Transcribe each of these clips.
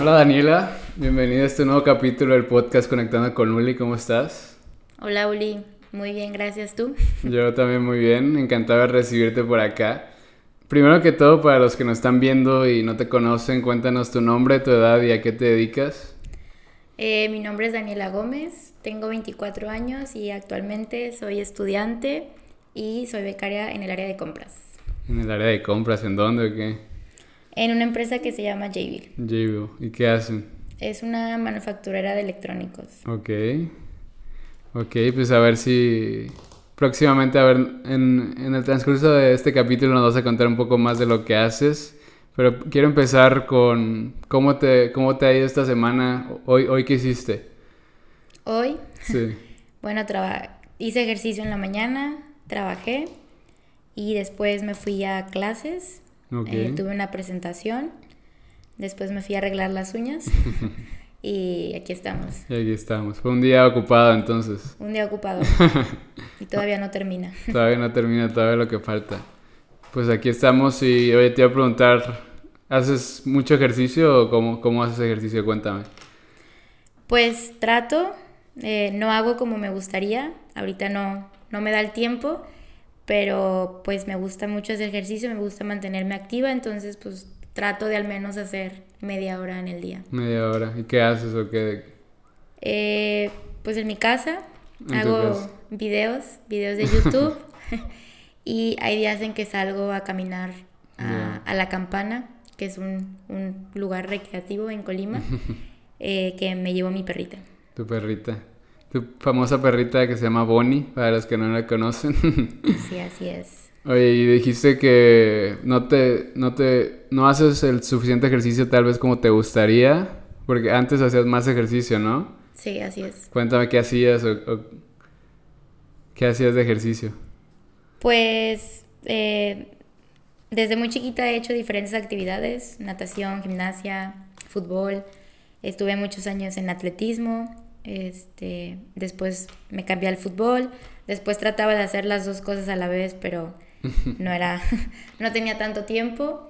Hola Daniela, bienvenida a este nuevo capítulo del podcast Conectando con Uli, ¿cómo estás? Hola Uli, muy bien, gracias tú. Yo también muy bien, encantado de recibirte por acá. Primero que todo, para los que nos están viendo y no te conocen, cuéntanos tu nombre, tu edad y a qué te dedicas. Eh, mi nombre es Daniela Gómez, tengo 24 años y actualmente soy estudiante y soy becaria en el área de compras. ¿En el área de compras? ¿En dónde o qué? En una empresa que se llama Jayville. Jayville. ¿Y qué hacen? Es una manufacturera de electrónicos. Ok. Ok, pues a ver si próximamente, a ver, en, en el transcurso de este capítulo nos vas a contar un poco más de lo que haces. Pero quiero empezar con cómo te, cómo te ha ido esta semana. Hoy, hoy ¿qué hiciste? Hoy. Sí. bueno, hice ejercicio en la mañana, trabajé y después me fui a clases. Eh, tuve una presentación. Después me fui a arreglar las uñas. y aquí estamos. Y aquí estamos. Fue un día ocupado entonces. Un día ocupado. y todavía no termina. todavía no termina, todavía lo que falta. Pues aquí estamos y hoy te iba a preguntar, ¿haces mucho ejercicio o cómo, cómo haces ejercicio? Cuéntame. Pues trato, eh, no hago como me gustaría, ahorita no, no me da el tiempo, pero pues me gusta mucho ese ejercicio, me gusta mantenerme activa, entonces pues trato de al menos hacer media hora en el día. Media hora, ¿y qué haces o qué? Eh, pues en mi casa hago videos, videos de YouTube. Y hay días en que salgo a caminar a, la campana, que es un, lugar recreativo en Colima, eh, que me llevo mi perrita. Tu perrita. Tu famosa perrita que se llama Bonnie, para los que no la conocen. sí, así es. Oye, y dijiste que no te, no te, no haces el suficiente ejercicio tal vez como te gustaría, porque antes hacías más ejercicio, ¿no? Sí, así es. Cuéntame qué hacías o qué hacías de ejercicio. Pues eh, desde muy chiquita he hecho diferentes actividades, natación, gimnasia, fútbol. Estuve muchos años en atletismo, este, después me cambié al fútbol, después trataba de hacer las dos cosas a la vez, pero no era, no tenía tanto tiempo.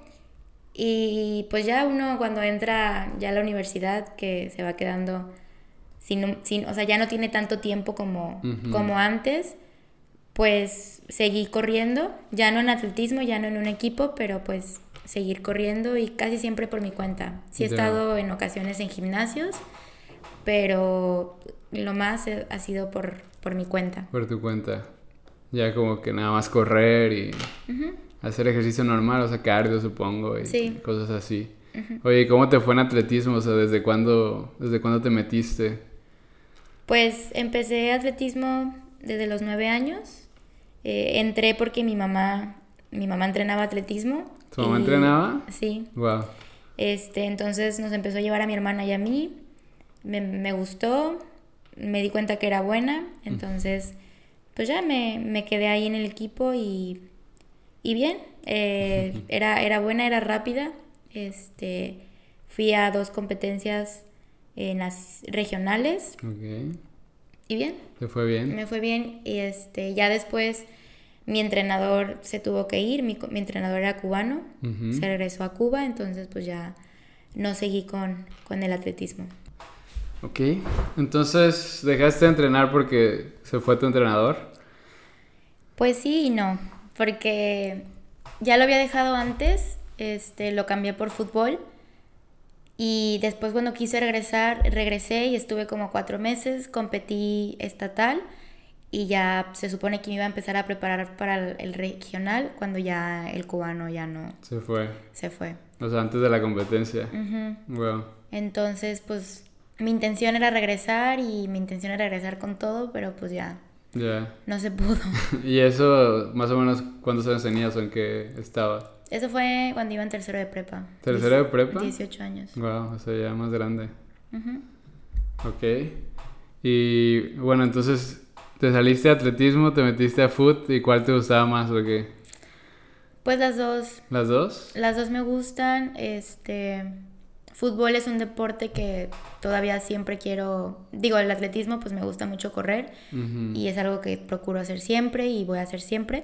Y pues ya uno cuando entra ya a la universidad, que se va quedando sin, sin o sea, ya no tiene tanto tiempo como, como antes, pues seguí corriendo, ya no en atletismo, ya no en un equipo, pero pues seguir corriendo y casi siempre por mi cuenta. Sí he estado en ocasiones en gimnasios, pero lo más ha sido por, por mi cuenta. Por tu cuenta. Ya como que nada más correr y hacer ejercicio normal, o sea, cardio supongo y cosas así. Oye, ¿cómo te fue en atletismo? O sea, ¿desde cuándo, desde cuándo te metiste? Pues empecé atletismo desde los nueve años. Eh, entré porque mi mamá, mi mamá entrenaba atletismo. ¿Tu mamá entrenaba? Sí. Wow. Este, entonces nos empezó a llevar a mi hermana y a mí. Me, gustó, me di cuenta que era buena, entonces pues ya me, quedé ahí en el equipo y, y bien, eh, era, era buena, era rápida. Este, fui a dos competencias en las regionales. Okay. Y bien. ¿Te fue bien? Me fue bien y este, ya después mi entrenador se tuvo que ir, mi, entrenador era cubano, se regresó a Cuba, entonces pues ya no seguí con, con el atletismo. Ok, entonces dejaste de entrenar porque se fue tu entrenador. Pues sí y no, porque ya lo había dejado antes, este, lo cambié por fútbol y después cuando quise regresar, regresé y estuve como cuatro meses, competí estatal y ya se supone que me iba a empezar a preparar para el, regional cuando ya el cubano ya no... Se fue. Se fue. O sea, antes de la competencia. Entonces, pues mi intención era regresar y mi intención era regresar con todo, pero pues ya. Ya. No se pudo. ¿Y eso, más o menos, cuántos años tenías o en qué estaba? Eso fue cuando iba en tercero de prepa. ¿Tercero de prepa? 18 años. Wow, o sea, ya más grande. Ok. Y bueno, entonces, ¿te saliste a atletismo, te metiste a foot y cuál te gustaba más o qué? Pues las dos. ¿Las dos? Las dos me gustan. Este. Fútbol es un deporte que todavía siempre quiero. Digo, el atletismo, pues me gusta mucho correr. Y es algo que procuro hacer siempre y voy a hacer siempre.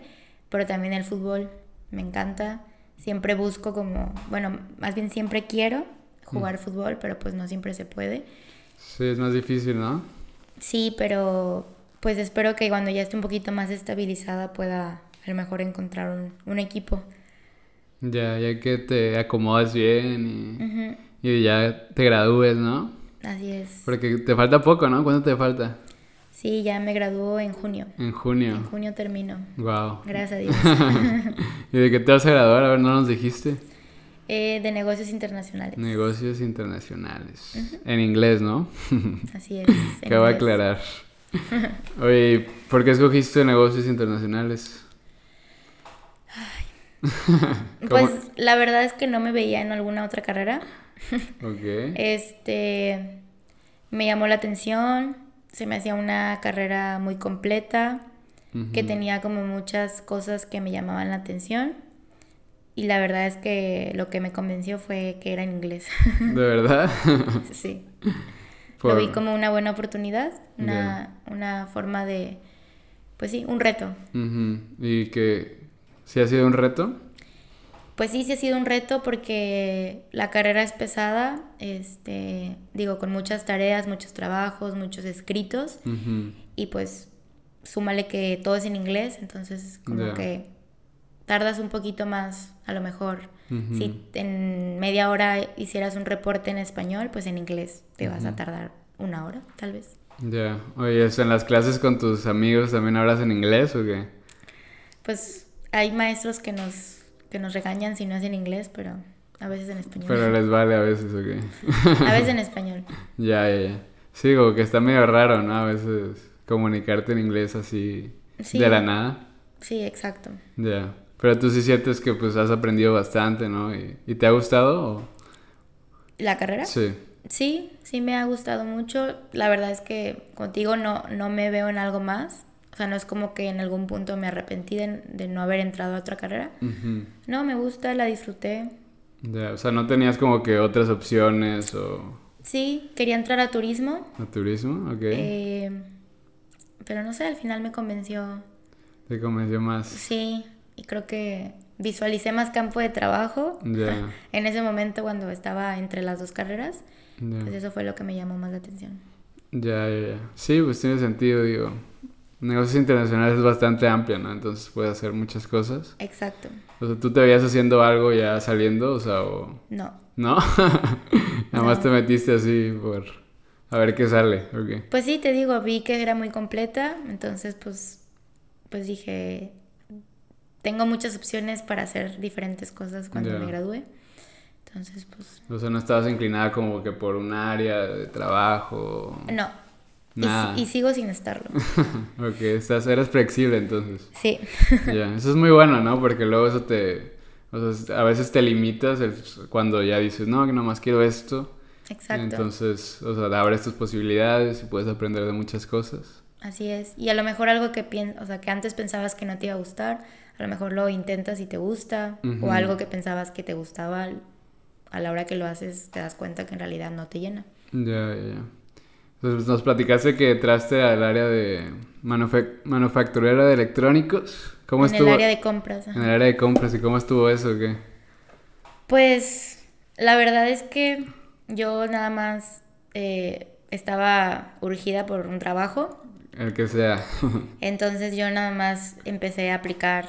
Pero también el fútbol me encanta siempre busco como, bueno, más bien siempre quiero jugar fútbol, pero pues no siempre se puede. Sí, es más difícil, ¿no? Sí, pero pues espero que cuando ya esté un poquito más estabilizada pueda a lo mejor encontrar un, un equipo. Ya, ya que te acomodas bien y, y ya te gradúes, ¿no? Así es. Porque te falta poco, ¿no? ¿Cuánto te falta? Sí, ya me graduó en junio. En junio. En junio termino. Wow. Gracias a Dios. ¿Y de qué te vas a graduar? A ver, no nos dijiste. Eh, de negocios internacionales. Negocios internacionales. En inglés, ¿no? Así es. Acabo de inglés. aclarar. Oye, ¿por qué escogiste negocios internacionales? Pues la verdad es que no me veía en alguna otra carrera. Ok. Este me llamó la atención, se me hacía una carrera muy completa, que tenía como muchas cosas que me llamaban la atención. Y la verdad es que lo que me convenció fue que era en inglés. ¿De verdad? sí. Por- Lo vi como una buena oportunidad, una, una forma de, pues sí, un reto. ¿Y que sí ha sido un reto? Pues sí, sí ha sido un reto porque la carrera es pesada, este, digo, con muchas tareas, muchos trabajos, muchos escritos y pues súmale que todo es en inglés, entonces como que tardas un poquito más, a lo mejor. Si en media hora hicieras un reporte en español, pues en inglés te vas a tardar una hora, tal vez. Ya. Oye, ¿eso ¿en las clases con tus amigos también hablas en inglés o qué? Pues hay maestros que nos, que nos regañan si no es en inglés, pero a veces en español. Pero les vale a veces o qué? A veces en español. Ya, ya, ya. Sí, como que está medio raro, ¿no? A veces comunicarte en inglés así Sí. de la nada. Sí, exacto. Ya. Pero tú sí sientes que pues has aprendido bastante, ¿no? ¿Y, y te ha gustado? o- ¿La carrera? Sí. Sí, sí me ha gustado mucho. La verdad es que contigo no, no me veo en algo más. O sea, no es como que en algún punto me arrepentí de, de no haber entrado a otra carrera. No, me gusta, la disfruté. Ya, o sea, no tenías como que otras opciones o Sí, quería entrar a turismo, a turismo, ok. eh, pero no sé, al final me convenció. Te convenció más. Sí, y creo que visualicé más campo de trabajo Ya, en ese momento cuando estaba entre las dos carreras. ya, Pues eso fue lo que me llamó más la atención. ya, ya, ya. Sí, pues tiene sentido, digo. Negocios internacionales es bastante amplio, ¿no? Entonces puedes hacer muchas cosas. Exacto. O sea, ¿tú te veías haciendo algo ya saliendo? O sea, o... No. ¿No? Nada más te metiste así por... A ver qué sale, ok. Pues sí, te digo, vi que era muy completa, entonces pues, pues dije, tengo muchas opciones para hacer diferentes cosas cuando me gradúe. Entonces, pues, O sea, no estabas inclinada como que por un área de trabajo. no. Y, Nada. y sigo sin estarlo. ok, estás, eres flexible entonces. Sí, Ya, eso es muy bueno, ¿no? Porque luego eso te... O sea, a veces te limitas el- cuando ya dices, no, que nomás quiero esto. exacto. Entonces, o sea, abres tus posibilidades y puedes aprender de muchas cosas. Así es. Y a lo mejor algo que pien o sea, que antes pensabas que no te iba a gustar, a lo mejor lo intentas y te gusta, o algo que pensabas que te gustaba, a la hora que lo haces te das cuenta que en realidad no te llena. Ya, ya, ya. Entonces, nos platicaste que entraste al área de manufac- manufacturera de electrónicos. ¿Cómo en estuvo? el área de compras. ajá. En el área de compras, ¿y cómo estuvo eso o qué? Pues la verdad es que yo nada más eh, estaba urgida por un trabajo, El que sea. entonces yo nada más empecé a aplicar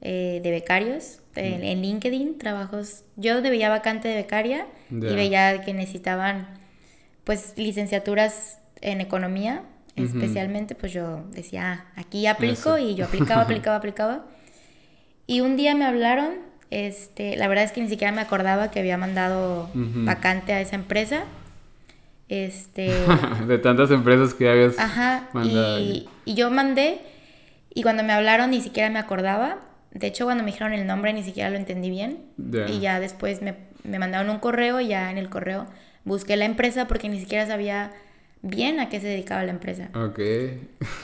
eh, de becarios en, en LinkedIn, trabajos. Yo veía vacante de becaria y veía que necesitaban pues licenciaturas en economía, Ujú. especialmente pues yo decía, "Ah, aquí aplico Eso. y yo aplicaba, aplicaba, aplicaba. Y un día me hablaron, este, la verdad es que ni siquiera me acordaba que había mandado Ujú. vacante a esa empresa. Este, de tantas empresas que habías ajá, mandado. y, y yo mandé y cuando me hablaron ni siquiera me acordaba. De hecho, cuando me dijeron el nombre ni siquiera lo entendí bien. Ya. Y ya después me, me mandaron un correo y ya en el correo busqué la empresa porque ni siquiera sabía bien a qué se dedicaba la empresa. Ok.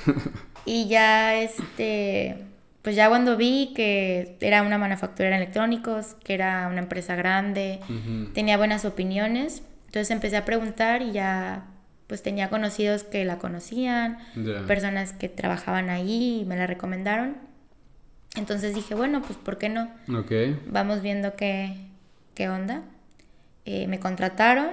Y ya, este, pues ya cuando vi que era una manufacturera de electrónicos, que era una empresa grande, tenía buenas opiniones, entonces empecé a preguntar y ya, pues tenía conocidos que la conocían, personas que trabajaban ahí y me la recomendaron. Entonces dije, bueno, pues ¿por qué no? Ok. Vamos viendo qué, qué onda. eh, me contrataron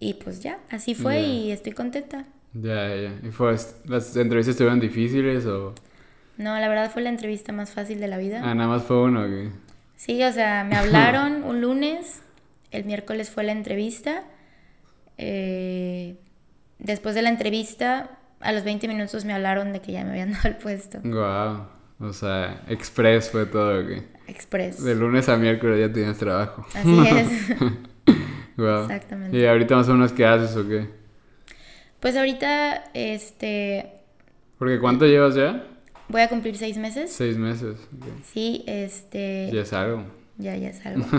y pues ya, así fue y estoy contenta. Ya, ya. ¿Y fue, las entrevistas estuvieron difíciles o...? No, la verdad fue la entrevista más fácil de la vida. Ah, nada más fue uno, que Sí, o sea, me hablaron un lunes, el miércoles fue la entrevista. eh, después de la entrevista, a los 20 minutos me hablaron de que ya me habían dado el puesto. Wow. O sea, express fue todo, que Express. De lunes a miércoles ya tenías trabajo. Así es. Wow. Exactamente. ¿Y ahorita más o menos qué haces o qué? Pues ahorita, este, Porque ¿cuánto llevas ya? voy a cumplir seis meses. Seis meses. ok. Sí, este, Ya es algo. ya, ya es algo.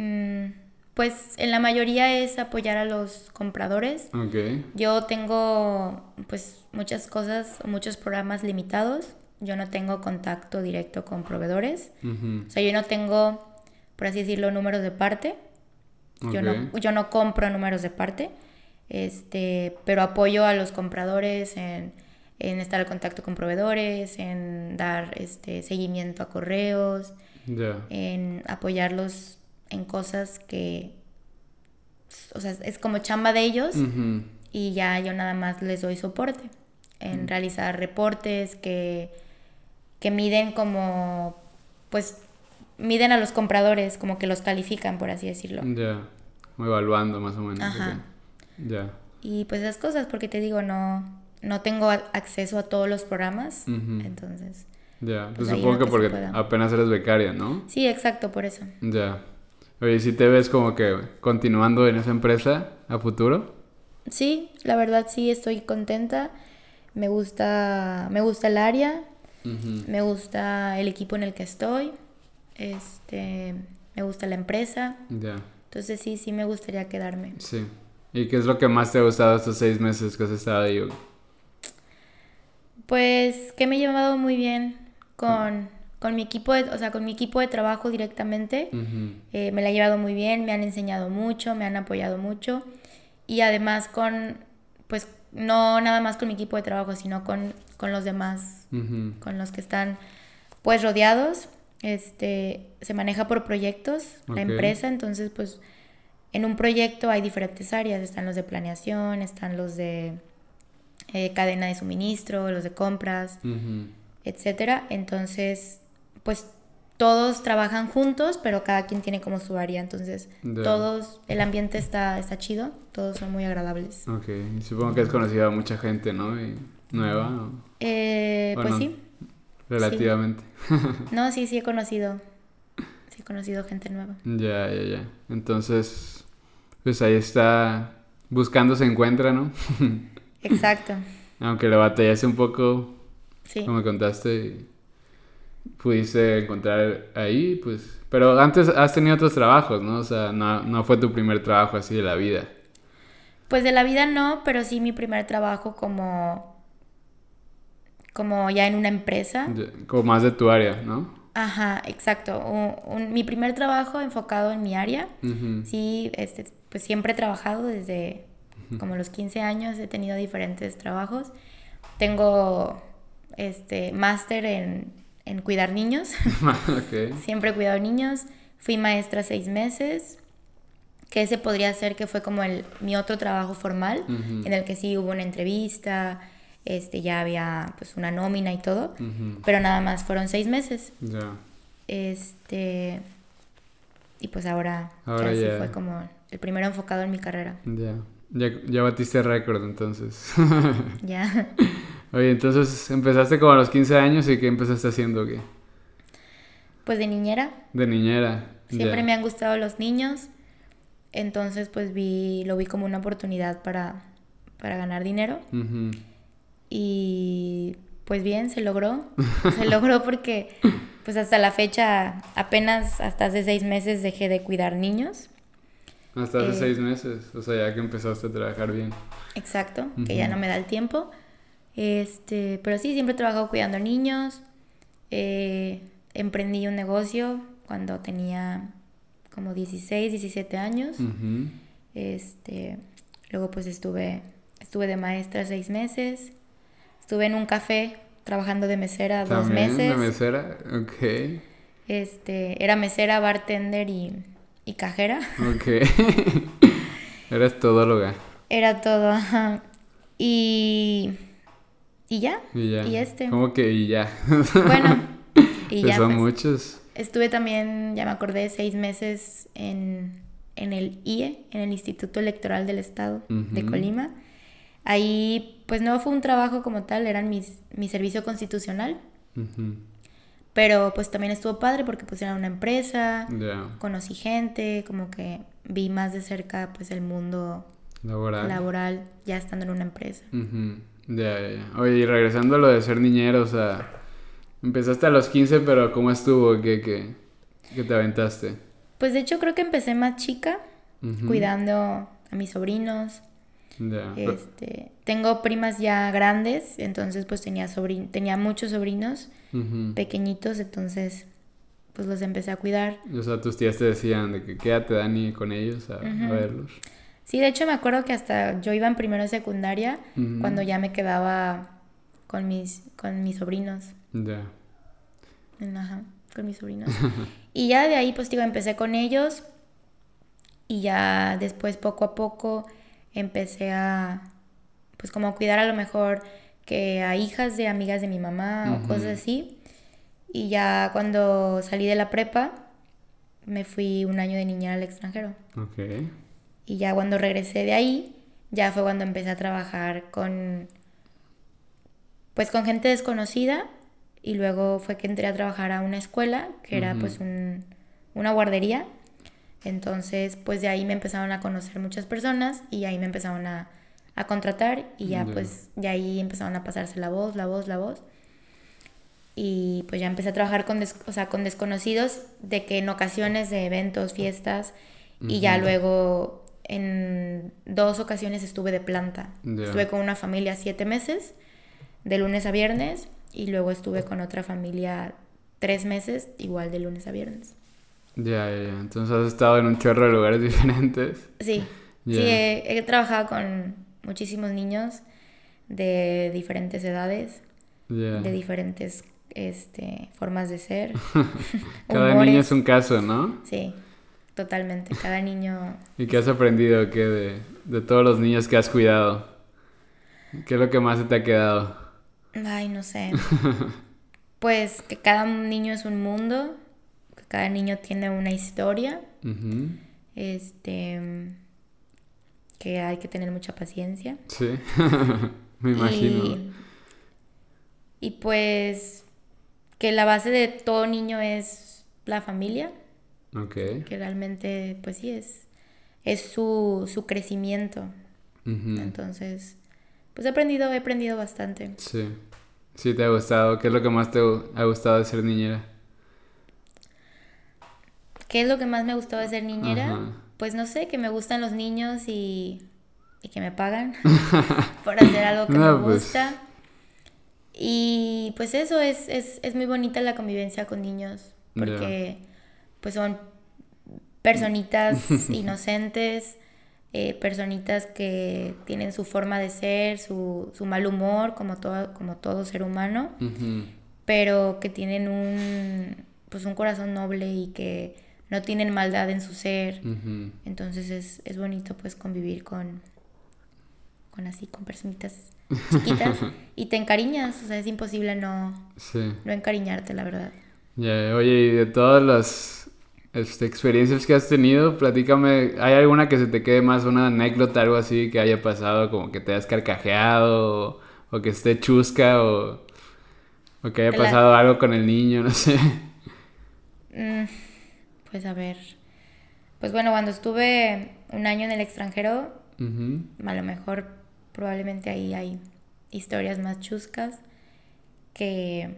Mm, pues en la mayoría es apoyar a los compradores. Ok. Yo tengo pues muchas cosas, muchos programas limitados. Yo no tengo contacto directo con proveedores. O sea, yo no tengo, por así decirlo, números de parte. Yo, no, yo no compro números de parte. Este, pero apoyo a los compradores en, en estar en contacto con proveedores, en dar este seguimiento a correos, en apoyarlos en cosas que o sea, es como chamba de ellos y ya yo nada más les doy soporte en Mm. realizar reportes que, que miden como, pues, miden a los compradores, como que los califican, por así decirlo. Ya. Como evaluando más o menos. Ajá. Ya. Y pues esas cosas, porque te digo, no, no tengo acceso a todos los programas, entonces... Ya. Pues Pues supongo que porque apenas eres becaria, ¿no? Sí, exacto, por eso. Ya. Oye, si te ves como que continuando en esa empresa a futuro? Sí, la verdad sí estoy contenta. Me gusta, me gusta el área, me gusta el equipo en el que estoy, este, me gusta la empresa. Ya. Entonces sí, sí me gustaría quedarme. Sí. ¿Y qué es lo que más te ha gustado estos seis meses que has estado ahí? Pues que me he llevado muy bien con, con mi equipo, de, o sea, con mi equipo de trabajo directamente. Eh, me la he llevado muy bien, me han enseñado mucho, me han apoyado mucho. Y además con, pues no nada más con mi equipo de trabajo, sino con, con los demás, con los que están pues rodeados. Este, se maneja por proyectos la empresa, entonces pues en un proyecto hay diferentes áreas, están los de planeación, están los de eh, cadena de suministro, los de compras, Ujú. etcétera. Entonces, pues todos trabajan juntos, pero cada quien tiene como su área. Entonces, todos, el ambiente está, está chido, todos son muy agradables. Ok. Supongo que has conocido a mucha gente, ¿no? Y nueva. Eh, ¿O pues sí, relativamente. no, sí, sí he conocido, sí he conocido gente nueva. Ya, ya, ya. Entonces, pues ahí está. Buscando se encuentra, ¿no? Exacto, Aunque le batallaste un poco, sí. como me contaste, pudiste encontrar ahí, pues. Pero antes has tenido otros trabajos, ¿no? O sea, no, no fue tu primer trabajo así de la vida. Pues de la vida no, pero sí mi primer trabajo como, como ya en una empresa. Como más de tu área, ¿no? Ajá, exacto. Un- un- mi primer trabajo enfocado en mi área. Ujú. Sí, este, pues siempre he trabajado desde como los 15 años, he tenido diferentes trabajos. Tengo este máster en, en cuidar niños, ok. siempre he cuidado niños. Fui maestra seis meses, que ese podría ser que fue como el, mi otro trabajo formal, Ujú. en el que sí hubo una entrevista, este, ya había pues una nómina y todo, pero nada más fueron seis meses. Ya. Este, y pues ahora, Ahora ya sí fue como el primero enfocado en mi carrera. Ya. Ya, ya batiste récord entonces. Ya. Oye, entonces empezaste como a los 15 años y ¿qué empezaste haciendo? ¿Qué? Pues de niñera, De niñera. siempre me han gustado los niños. Entonces, pues vi, lo vi como una oportunidad para, para ganar dinero. Y pues bien, se logró. Se logró porque pues hasta la fecha, apenas hasta hace seis meses dejé de cuidar niños. Hasta hace Eh, seis meses, o sea, ya que empezaste a trabajar bien. Exacto, que ya no me da el tiempo. Este, pero sí, siempre he trabajado cuidando niños. Eh, emprendí un negocio cuando tenía como 16, 17 años. Este, luego pues estuve, estuve de maestra seis meses. Estuve en un café trabajando de mesera dos meses. de mesera, ok. Este, era mesera, bartender y, y cajera. Ok. Eras todóloga. Era todo, ajá. Y. Y ya. Y ya. Y este. ¿Cómo que y ya? Bueno, y Pues ya. son pues. muchos. Estuve también, ya me acordé, seis meses en, en el IE, en el Instituto Electoral del Estado de. Colima. Ahí, pues no fue un trabajo como tal, eran mis, mi servicio constitucional, pero pues también estuvo padre porque pues era una empresa, conocí gente, como que vi más de cerca pues el mundo Laboral. laboral ya estando en una empresa. Ujú. Ya, ya. Oye, y regresando a lo de ser niñero, o sea, empezaste a los 15, pero ¿cómo estuvo? ¿Qué, qué, qué te aventaste? Pues de hecho creo que empecé más chica, cuidando a mis sobrinos, Ya. Este, tengo primas ya grandes, entonces pues tenía sobrin tenía muchos sobrinos pequeñitos, entonces pues los empecé a cuidar. O sea, tus tías te decían de que quédate, Dani, con ellos a, verlos. Sí, de hecho me acuerdo que hasta yo iba en primero de secundaria cuando ya me quedaba con mis con mis sobrinos, Ya. ajá, con mis sobrinos. y ya de ahí pues digo, empecé con ellos y ya después poco a poco empecé a pues como a cuidar a lo mejor que a hijas de amigas de mi mamá o cosas así. Y ya cuando salí de la prepa me fui un año de niñera al extranjero. Y ya cuando regresé de ahí, ya fue cuando empecé a trabajar con pues con gente desconocida y luego fue que entré a trabajar a una escuela que era pues un- una guardería. Entonces, pues de ahí me empezaron a conocer muchas personas y ahí me empezaron a, a contratar y ya pues de ahí empezaron a pasarse la voz, la voz, la voz. Y pues ya empecé a trabajar con, des- o sea, con desconocidos de que en ocasiones de eventos, fiestas y ya luego en dos ocasiones estuve de planta. Estuve con una familia siete meses, de lunes a viernes, y luego estuve con otra familia tres meses, igual de lunes a viernes. Ya, ya, ya. Entonces has estado en un chorro de lugares diferentes. Sí, sí, he, he trabajado con muchísimos niños de diferentes edades, Ya. de diferentes este, formas de ser. Cada humores. niño es un caso, ¿no? Sí, totalmente. Cada niño ¿Y qué has aprendido qué de, de todos los niños que has cuidado? ¿Qué es lo que más se te ha quedado? Ay, no sé. Pues que cada niño es un mundo, que cada niño tiene una historia, este que hay que tener mucha paciencia. Sí, me imagino. Y, y pues que la base de todo niño es la familia, Ok. que realmente pues sí es es su, su crecimiento. Entonces, pues he aprendido, he aprendido bastante. Sí. Sí, te ha gustado. ¿Qué es lo que más te ha gustado de ser niñera? ¿Qué es lo que más me gustó de ser niñera? Ajá. Pues no sé, que me gustan los niños y, y que me pagan por hacer algo que No, me pues. gusta. Y pues eso, es, es, es muy bonita la convivencia con niños, porque pues son personitas inocentes, eh, personitas que tienen su forma de ser, su, su mal humor, como todo, como todo ser humano pero que tienen un pues un corazón noble y que no tienen maldad en su ser. Entonces es, es bonito pues convivir con con así con personitas chiquitas y te encariñas, o sea, es imposible no Sí. no encariñarte, la verdad. Oye, y de todas las este, experiencias que has tenido, platícame, ¿hay alguna que se te quede más, una anécdota, algo así que haya pasado, como que te hayas carcajeado, o, o que esté chusca, o, o que haya La- pasado algo con el niño, no sé? Mm, pues a ver. Pues bueno, cuando estuve un año en el extranjero, a lo mejor probablemente ahí hay historias más chuscas que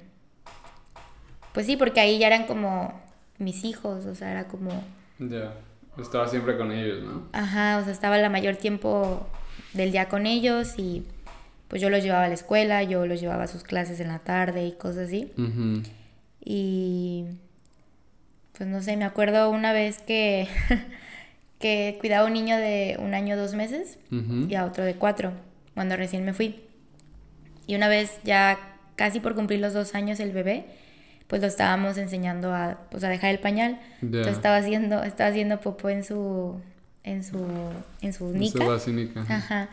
pues sí porque ahí ya eran como mis hijos o sea era como Ya, estaba siempre con ellos, ¿no? ajá o sea estaba la mayor tiempo del día con ellos y pues yo los llevaba a la escuela yo los llevaba a sus clases en la tarde y cosas así Ujú. y pues no sé me acuerdo una vez que que cuidaba a un niño de un año dos meses y a otro de cuatro, cuando recién me fui. Y una vez ya casi por cumplir los dos años el bebé, pues lo estábamos enseñando a, pues, a dejar el pañal. Ya. Entonces estaba haciendo, estaba haciendo popó en su, en su, en su nica. Ajá.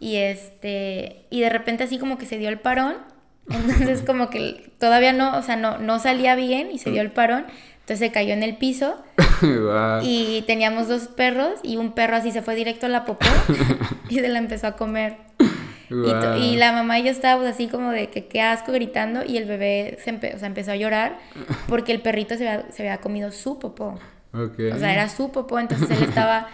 Y este, y de repente así como que se dio el parón. Entonces como que todavía no, o sea, no, no salía bien y se dio el parón. Entonces se cayó en el piso y teníamos dos perros y un perro así se fue directo a la popó y se la empezó a comer. Y, la mamá y yo estábamos así como de que qué asco gritando y el bebé se empe- o sea, empezó a llorar porque el perrito se había, se había comido su popó. O sea, era su popó, entonces él estaba...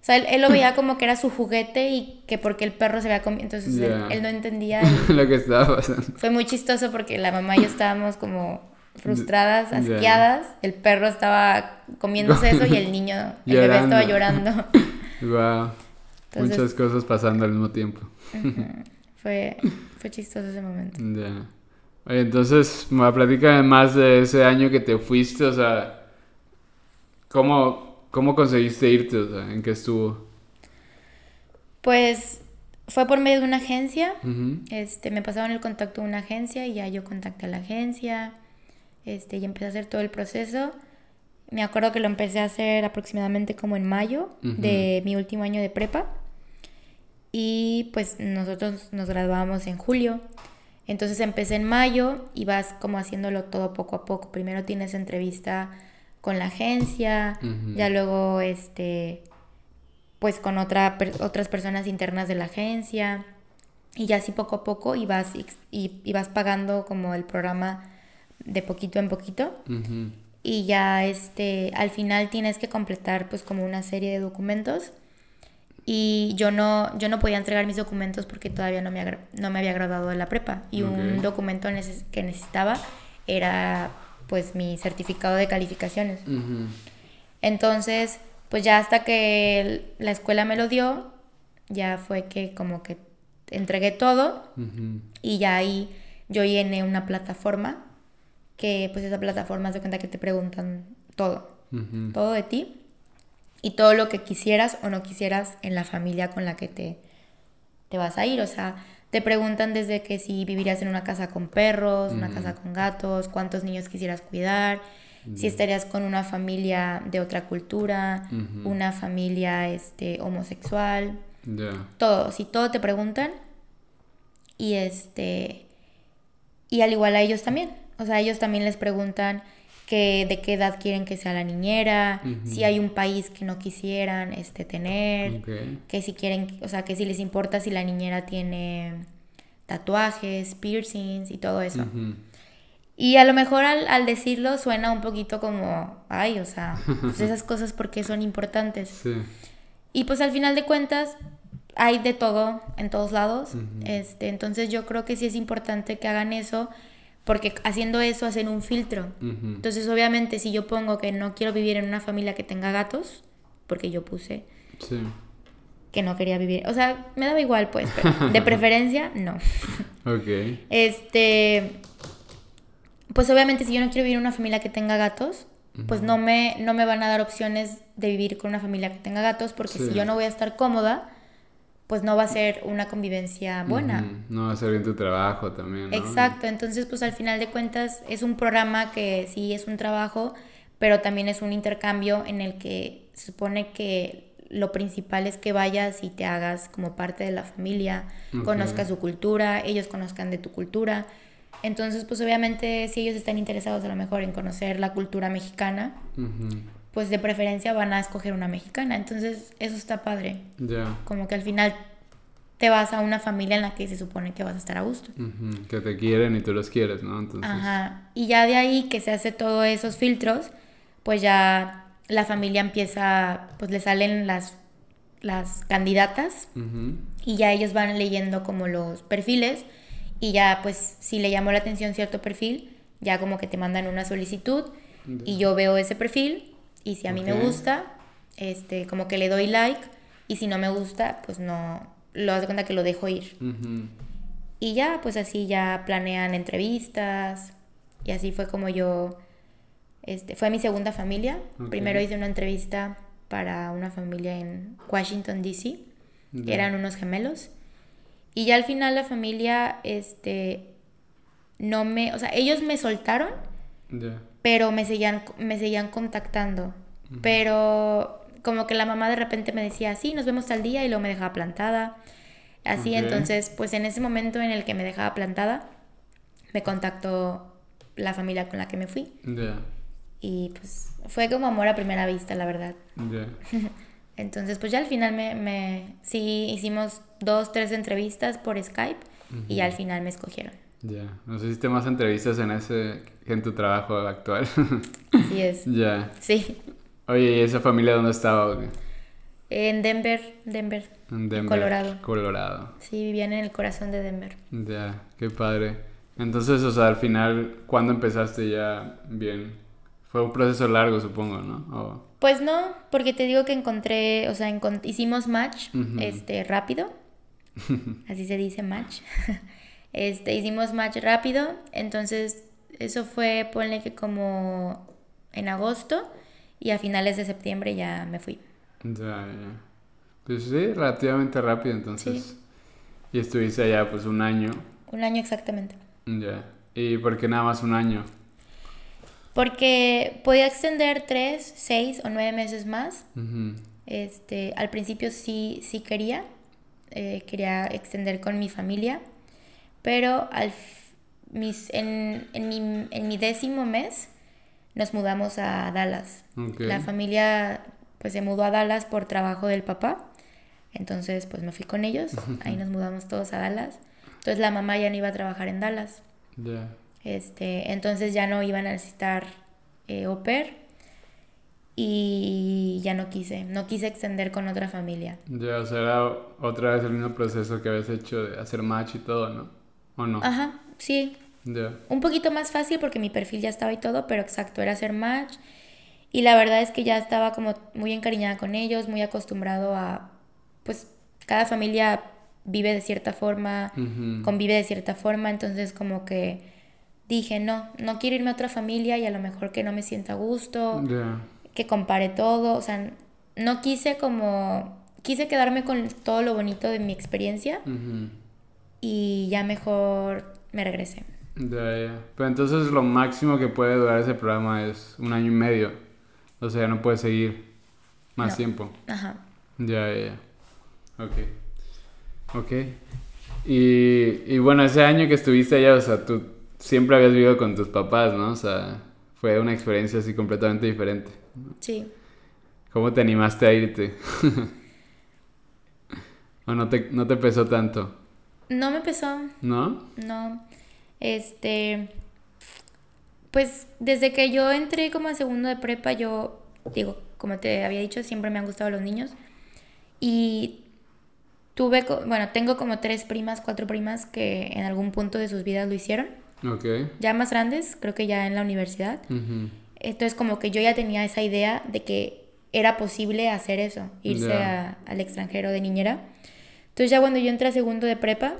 O sea, él, él lo veía como que era su juguete y que porque el perro se había comido... Entonces él, no entendía y Lo que estaba pasando. fue muy chistoso porque la mamá y yo estábamos como frustradas, asqueadas. El perro estaba comiéndose eso y el niño, el bebé estaba llorando. Wow. Entonces- Muchas cosas pasando al mismo tiempo. Fue, fue chistoso ese momento. Ya. Oye, entonces, me platica más de ese año que te fuiste, o sea, ¿cómo, cómo conseguiste irte? O sea, ¿en qué estuvo? Pues fue por medio de una agencia. Este, me pasaron el contacto de una agencia y ya yo contacté a la agencia. Este, y empecé a hacer todo el proceso. Me acuerdo que lo empecé a hacer aproximadamente como en mayo de mi último año de prepa. Y pues nosotros nos graduamos en julio. Entonces empecé en mayo y vas como haciéndolo todo poco a poco. Primero tienes entrevista con la agencia, Ujú. ya luego este pues con otra, per- otras personas internas de la agencia y ya así poco a poco y vas, y vas pagando como el programa de poquito en poquito. Y ya este al final tienes que completar pues como una serie de documentos. Y yo no yo no podía entregar mis documentos porque todavía no me, no me había graduado de la prepa. Y un documento neces- que necesitaba era pues mi certificado de calificaciones. Entonces, pues ya hasta que la escuela me lo dio, ya fue que como que entregué todo. Y ya ahí yo llené una plataforma que pues esa plataforma se cuenta que te preguntan todo, todo de ti y todo lo que quisieras o no quisieras en la familia con la que te, te vas a ir. O sea, te preguntan desde que si vivirías en una casa con perros, una casa con gatos, cuántos niños quisieras cuidar, si estarías con una familia de otra cultura, una familia este, homosexual, todo, si todo te preguntan y este y al igual a ellos también, o sea, ellos también les preguntan que de qué edad quieren que sea la niñera, si hay un país que no quisieran este tener, que si quieren, o sea, que si les importa si la niñera tiene tatuajes, piercings y todo eso. Ujú. Y a lo mejor al, al decirlo suena un poquito como, ay, o sea, pues esas cosas porque son importantes. Sí. Y pues al final de cuentas hay de todo en todos lados. este, entonces yo creo que sí es importante que hagan eso porque haciendo eso hacen un filtro. Entonces obviamente si yo pongo que no quiero vivir en una familia que tenga gatos, porque yo puse Sí. que no quería vivir, o sea, me daba igual pues, pero de preferencia no. Ok. Este, pues obviamente si yo no quiero vivir en una familia que tenga gatos, pues no me, no me van a dar opciones de vivir con una familia que tenga gatos, porque Sí. si yo no voy a estar cómoda, pues no va a ser una convivencia buena. No va a ser bien tu trabajo también, ¿no? Exacto, entonces pues al final de cuentas es un programa que sí es un trabajo, pero también es un intercambio en el que se supone que lo principal es que vayas y te hagas como parte de la familia, Ok. conozcas su cultura, ellos conozcan de tu cultura. Entonces pues obviamente si ellos están interesados a lo mejor en conocer la cultura mexicana. Pues de preferencia van a escoger una mexicana. Entonces eso está padre, Ya. como que al final te vas a una familia en la que se supone que vas a estar a gusto. Que te quieren y tú los quieres, ¿no? Entonces. Ajá. Y ya de ahí que se hace todos esos filtros, pues ya la familia empieza, pues le salen las, las candidatas y ya ellos van leyendo como los perfiles y ya pues si le llamó la atención cierto perfil, ya como que te mandan una solicitud y yo veo ese perfil y si a mí me gusta, este, como que le doy like y si no me gusta, pues no, lo hace cuenta que lo dejo ir. Y ya, pues así ya planean entrevistas. Y así fue como yo. Este, fue mi segunda familia. Primero hice una entrevista para una familia en Washington, D.C. Ya. Eran unos gemelos. Y ya al final la familia, este. No me. O sea, ellos me soltaron Pero me seguían, me seguían contactando. Pero como que la mamá de repente me decía, sí, nos vemos tal día y luego me dejaba plantada. Así, entonces, pues en ese momento en el que me dejaba plantada, me contactó la familia con la que me fui. Y pues fue como amor a primera vista, la verdad. Entonces, pues ya al final me, me sí hicimos dos, tres entrevistas por Skype y al final me escogieron. Ya. ¿Nos hiciste más entrevistas en ese en tu trabajo actual? Así es. ya. Sí. Oye, ¿y esa familia dónde estaba? En Denver, Denver. En Denver. Colorado. Colorado. Sí, vivían en el corazón de Denver. Ya, qué padre. Entonces, o sea, al final, ¿cuándo empezaste ya bien? Fue un proceso largo, supongo, ¿no? O- Pues no, porque te digo que encontré, o sea, encon- hicimos match este rápido. Así se dice match. Este, hicimos match rápido, entonces eso fue, ponle que como en agosto y a finales de septiembre ya me fui. Ya, ya. Pues sí, relativamente rápido, entonces. Y estuviste allá, pues, un año. Un año exactamente. Ya. ¿Y por qué nada más un año? Porque podía extender tres, seis o nueve meses más. Este, al principio sí, sí quería, eh, quería extender con mi familia, pero al mis, en, en mi, en mi décimo mes nos mudamos a Dallas. La familia pues se mudó a Dallas por trabajo del papá, entonces pues me fui con ellos, ahí nos mudamos todos a Dallas. Entonces la mamá ya no iba a trabajar en Dallas, Ya. este, entonces ya no iban a necesitar eh, au pair y ya no quise, no quise extender con otra familia. Ya, o sea, era otra vez el mismo proceso que habías hecho de hacer match y todo, ¿no? ¿O no? Ajá, sí, Ya. un poquito más fácil porque mi perfil ya estaba y todo, pero exacto, era hacer match. Y la verdad es que ya estaba como muy encariñada con ellos, muy acostumbrado a, pues, cada familia vive de cierta forma, convive de cierta forma, entonces como que dije, no, no quiero irme a otra familia y a lo mejor que no me sienta a gusto, Ya. que compare todo, o sea, no quise como, quise quedarme con todo lo bonito de mi experiencia Ujú. Y ya mejor me regresé. Ya, ya. Pero entonces lo máximo que puede durar ese programa es un año y medio. O sea, no puede seguir más No. tiempo. Ajá. Ya, ya, ya. Ok. Ok. Y, y bueno, ese año que estuviste allá, o sea, tú siempre habías vivido con tus papás, ¿no? O sea, fue una experiencia así completamente diferente. Sí. ¿Cómo te animaste a irte? ¿O no te, no te pesó tanto? No me pesó, ¿No? no. Este, pues desde que yo entré como a segundo de prepa, yo digo, como te había dicho, siempre me han gustado los niños. Y tuve, bueno, tengo como tres primas, cuatro primas que en algún punto de sus vidas lo hicieron. Ok. Ya más grandes, creo que ya en la universidad. Entonces como que yo ya tenía esa idea de que era posible hacer eso, irse a- al extranjero de niñera. Entonces ya cuando yo entré a segundo de prepa,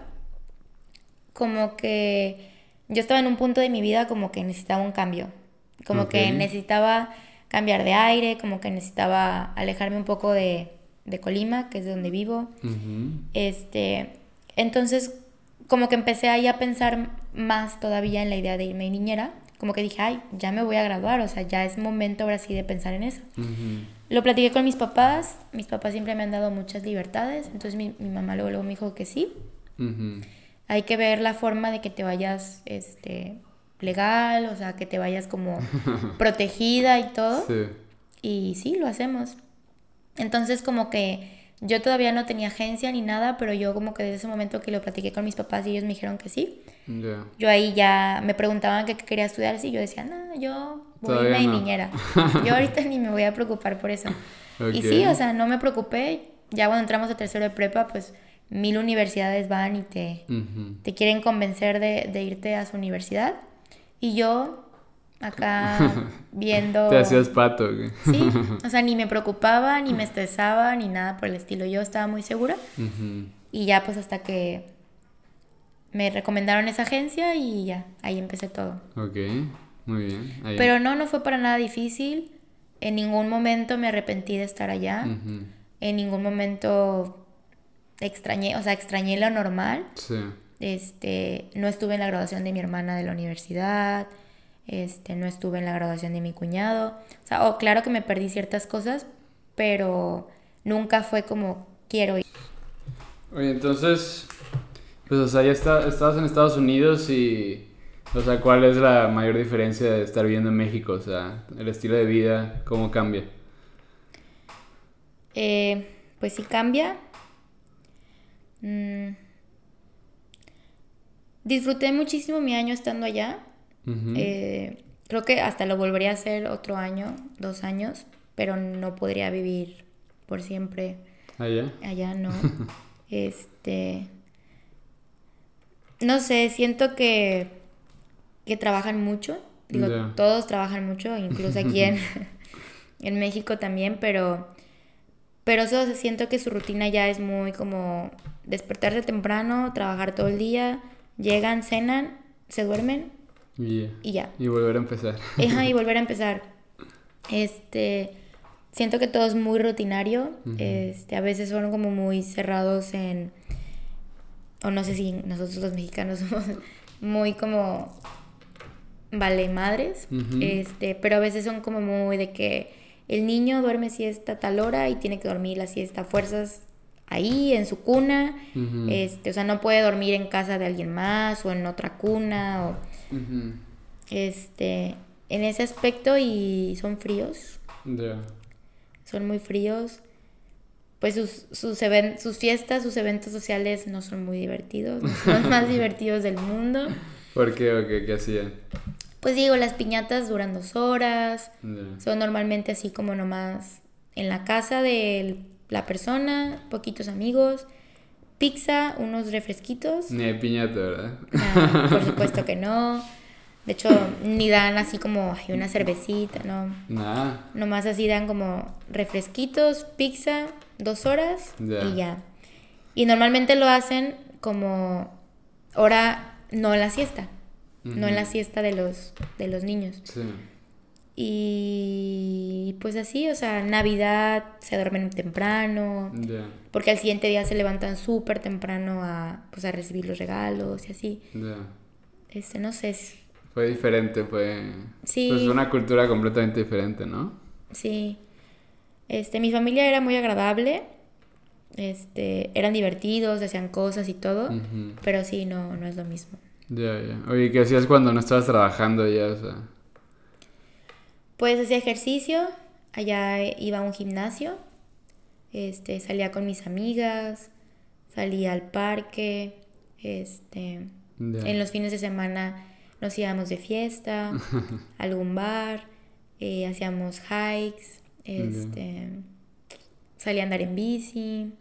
como que yo estaba en un punto de mi vida como que necesitaba un cambio, como que necesitaba cambiar de aire, como que necesitaba alejarme un poco de, de Colima, que es de donde vivo. Este, entonces, como que empecé ahí a pensar más todavía en la idea de irme niñera. Como que dije, ay, ya me voy a graduar, o sea, ya es momento ahora sí de pensar en eso. Lo platiqué con mis papás, mis papás siempre me han dado muchas libertades, entonces mi, mi mamá luego, luego me dijo que sí. Hay que ver la forma de que te vayas este, legal, o sea, que te vayas como protegida y todo. Sí. Y sí, lo hacemos. Entonces como que yo todavía no tenía agencia ni nada, pero yo como que desde ese momento que lo platiqué con mis papás y ellos me dijeron que sí. Ya. Yo ahí ya me preguntaban qué quería estudiar y yo decía, no, yo voy a irme Todavía de no". niñera. Yo ahorita ni me voy a preocupar por eso. Y Ok. sí, o sea, no me preocupé. Ya cuando entramos a tercero de prepa, pues mil universidades van y te, Ujú. te quieren convencer de, de irte a su universidad. Y yo acá viendo... Te hacías pato. Sí, o sea, ni me preocupaba, ni me estresaba, ni nada por el estilo. Yo estaba muy segura Ujú. y ya pues hasta que me recomendaron esa agencia y ya, ahí empecé todo. Ok, muy bien. Ahí. Pero no, no fue para nada difícil. En ningún momento me arrepentí de estar allá. En ningún momento extrañé, o sea, extrañé lo normal. Sí. Este, no estuve en la graduación de mi hermana de la universidad. Este, no estuve en la graduación de mi cuñado. O sea, oh, claro que me perdí ciertas cosas, pero nunca fue como quiero ir. Oye, entonces, pues, o sea, ya está, estabas en Estados Unidos y, o sea, ¿cuál es la mayor diferencia de estar viviendo en México? O sea, el estilo de vida, ¿cómo cambia? Eh, pues sí cambia. Mm. Disfruté muchísimo mi año estando allá. Eh, creo que hasta lo volvería a hacer otro año, dos años, pero no podría vivir por siempre. ¿Allá? Allá no. este. No sé, siento que, que trabajan mucho. Digo, todos trabajan mucho, incluso aquí en, en México también, pero pero eso siento que su rutina ya es muy como despertarse temprano, trabajar todo el día, llegan, cenan, se duermen y ya. Y volver a empezar. y volver a empezar. Este, siento que todo es muy rutinario. Este, a veces son como muy cerrados en o no sé si nosotros los mexicanos somos muy como vale madres, este, pero a veces son como muy de que el niño duerme siesta a tal hora y tiene que dormir la siesta a fuerzas ahí, en su cuna. este, o sea, no puede dormir en casa de alguien más o en otra cuna. O, Este, en ese aspecto y son fríos. Son muy fríos. Pues sus, sus, sus fiestas, sus eventos sociales no son muy divertidos, no son los más divertidos del mundo. ¿Por qué o qué, qué hacían? Pues digo, las piñatas duran dos horas. Son normalmente así como nomás en la casa de la persona, poquitos amigos. Pizza, unos refresquitos. Ni hay piñata, ¿verdad? Ah, por supuesto que no. De hecho, ni dan así como hay una cervecita, ¿no? Nada. Nomás así dan como refresquitos, pizza, dos horas y ya. Y normalmente lo hacen como hora, no la siesta no en la siesta de los, de los niños. Sí. Y pues así, o sea, Navidad se duermen temprano, porque al siguiente día se levantan súper temprano a, pues, a recibir los regalos y así. Este, no sé. Fue diferente, fue... Sí. Pues una cultura completamente diferente, ¿no? Sí. Este, mi familia era muy agradable, este, eran divertidos, hacían cosas y todo, pero sí, no, no es lo mismo. Ya, ya. Oye, ¿qué hacías cuando no estabas trabajando ya? O sea... Pues hacía ejercicio, allá iba a un gimnasio, este, salía con mis amigas, salía al parque, este, en los fines de semana nos íbamos de fiesta, a algún bar, eh, hacíamos hikes, este, salía a andar en bici.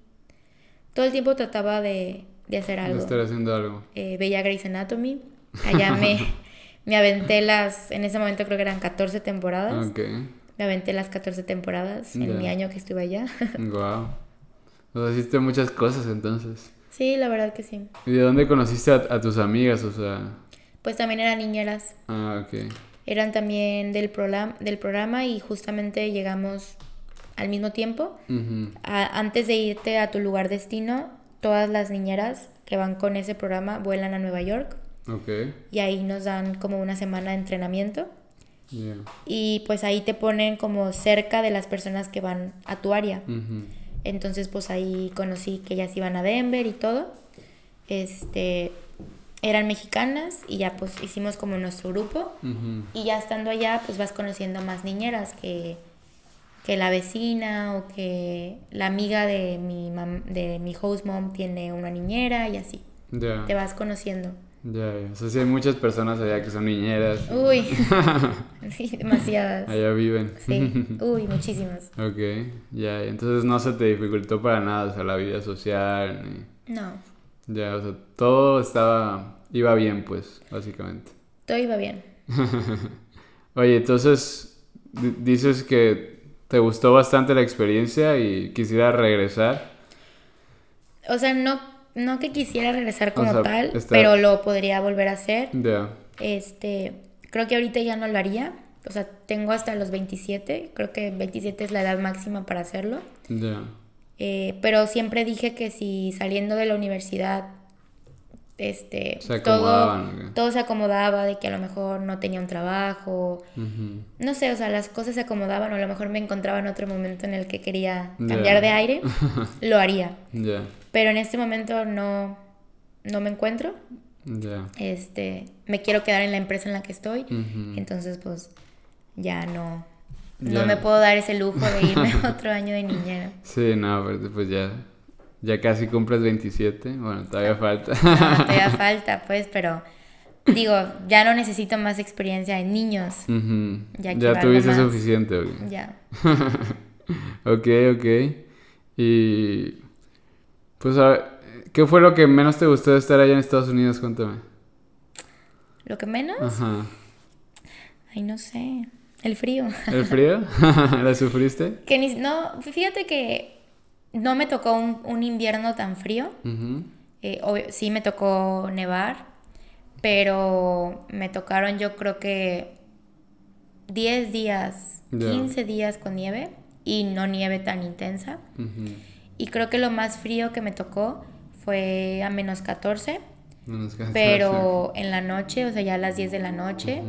Todo el tiempo trataba de, de hacer algo. De estar haciendo algo. Eh, veía Grey's Anatomy. Allá me, me aventé las, en ese momento creo que eran 14 temporadas. Ok. Me aventé las 14 temporadas en mi año que estuve allá. Wow. O sea, hiciste muchas cosas entonces. Sí, la verdad que sí. ¿Y de dónde conociste a, tus amigas? O sea... Pues también eran niñeras. Ah, ok. Eran también del, programa, del programa y justamente llegamos al mismo tiempo. antes de irte a tu lugar destino, todas las niñeras que van con ese programa vuelan a Nueva York. Okay. Y ahí nos dan como una semana de entrenamiento. Y pues ahí te ponen como cerca de las personas que van a tu área. Entonces pues ahí conocí que ellas iban a Denver y todo. Este, eran mexicanas y ya pues hicimos como nuestro grupo. Y ya estando allá pues vas conociendo más niñeras que que la vecina o que la amiga de mi, de mi host mom tiene una niñera y así. Te vas conociendo. Ya. O sea, sí hay muchas personas allá que son niñeras. Uy, demasiadas. Allá viven. Sí, uy, muchísimas. Ok, ya, entonces no se te dificultó para nada, o sea, la vida social. Ni... No. Ya, o sea, todo estaba, iba bien, pues, básicamente. Todo iba bien. Oye, entonces, dices que ¿Te gustó bastante la experiencia y quisiera regresar? O sea, no, no que quisiera regresar como tal, pero lo podría volver a hacer. Ya. Este, creo que ahorita ya no lo haría. O sea, tengo hasta los 27. Creo que 27 es la edad máxima para hacerlo. Ya. Eh, pero siempre dije que si saliendo de la universidad este, Se todo, todo se acomodaba, de que a lo mejor no tenía un trabajo, no sé, o sea, las cosas se acomodaban o a lo mejor me encontraba en otro momento en el que quería cambiar de aire, lo haría. Ya, Pero en este momento no, no me encuentro, este, me quiero quedar en la empresa en la que estoy, entonces pues ya no, no me puedo dar ese lujo de irme otro año de niñera. Sí, no, pero pues ya, ya casi cumples 27. Bueno, todavía falta. No, todavía falta, pues, pero digo, ya no necesito más experiencia en niños. Ujú. Ya tuviste más. suficiente, ok. Ya. Ok, ok. Y. Pues, a ver, ¿qué fue lo que menos te gustó de estar allá en Estados Unidos? Cuéntame. Lo que menos, Ajá. ay, no sé, el frío. ¿El frío? ¿La sufriste? Que ni, no, fíjate que no me tocó un, un invierno tan frío. Eh, obvio- sí me tocó nevar, pero me tocaron yo creo que 10 días, Ya. 15 días con nieve y no nieve tan intensa. Y creo que lo más frío que me tocó fue a menos 14, Menos cansado, pero en la noche, o sea, ya a las 10 de la noche.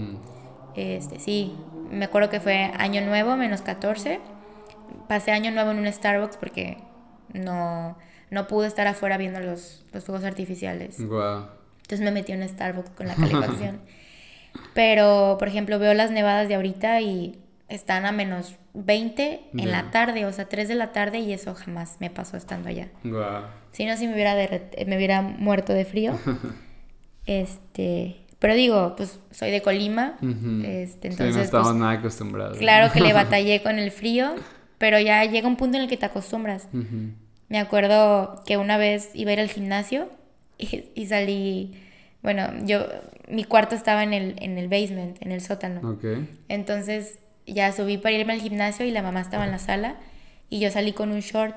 Este, sí, me acuerdo que fue año nuevo, menos 14. Pasé año nuevo en un Starbucks porque no, no pude estar afuera viendo los, los fuegos artificiales. Guau. Entonces me metí en Starbucks con la calefacción. Pero, por ejemplo, veo las nevadas de ahorita y están a menos 20 en la tarde, o sea, 3 de la tarde y eso jamás me pasó estando allá. Guau. Si no, si me hubiera, me hubiera muerto de frío. este, pero digo, pues soy de Colima, este, sí, entonces no estamos pues, nada acostumbrados. claro que le batallé con el frío, pero ya llega un punto en el que te acostumbras. Ujú. Me acuerdo que una vez iba a ir al gimnasio y, y salí, bueno, yo, mi cuarto estaba en el, en el basement, en el sótano. Ok. Entonces ya subí para irme al gimnasio y la mamá estaba en la sala y yo salí con un short.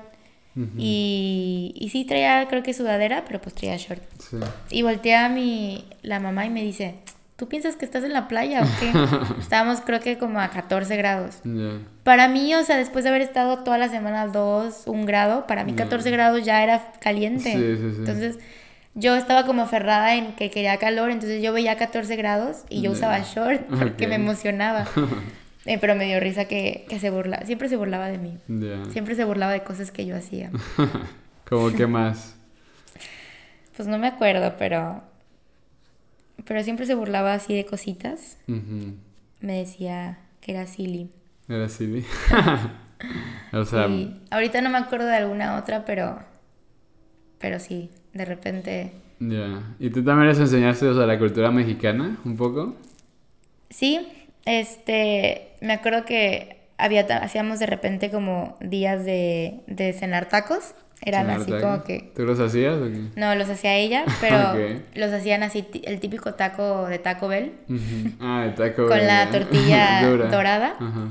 Y, y sí traía, creo que sudadera, pero pues traía short. Sí. Y voltea a mi, la mamá y me dice, ¿tú piensas que estás en la playa o qué? Estábamos creo que como a 14 grados. Para mí, o sea, después de haber estado toda la semana 2, 1 grado, para mí 14 grados ya era caliente. Sí, sí, sí. Entonces yo estaba como aferrada en que quería calor, entonces yo veía 14 grados y yo usaba short porque me emocionaba. Eh, pero me dio risa que, que se burlaba, siempre se burlaba de mí. Siempre se burlaba de cosas que yo hacía. ¿Cómo qué más? Pues no me acuerdo, pero. Pero siempre se burlaba así de cositas. Me decía que era silly. Era silly. o sea, Sí. Ahorita no me acuerdo de alguna otra, pero. Pero sí, de repente. ya. ¿Y tú también les enseñaste o sea, la cultura mexicana un poco? Sí, este. Me acuerdo que había, hacíamos de repente como días de, de cenar tacos. Eran así como que. ¿Tú los hacías o qué? No, los hacía ella, pero los hacían así, el típico taco de Taco Bell. Ah, de taco. Con la tortilla dorada. Ajá.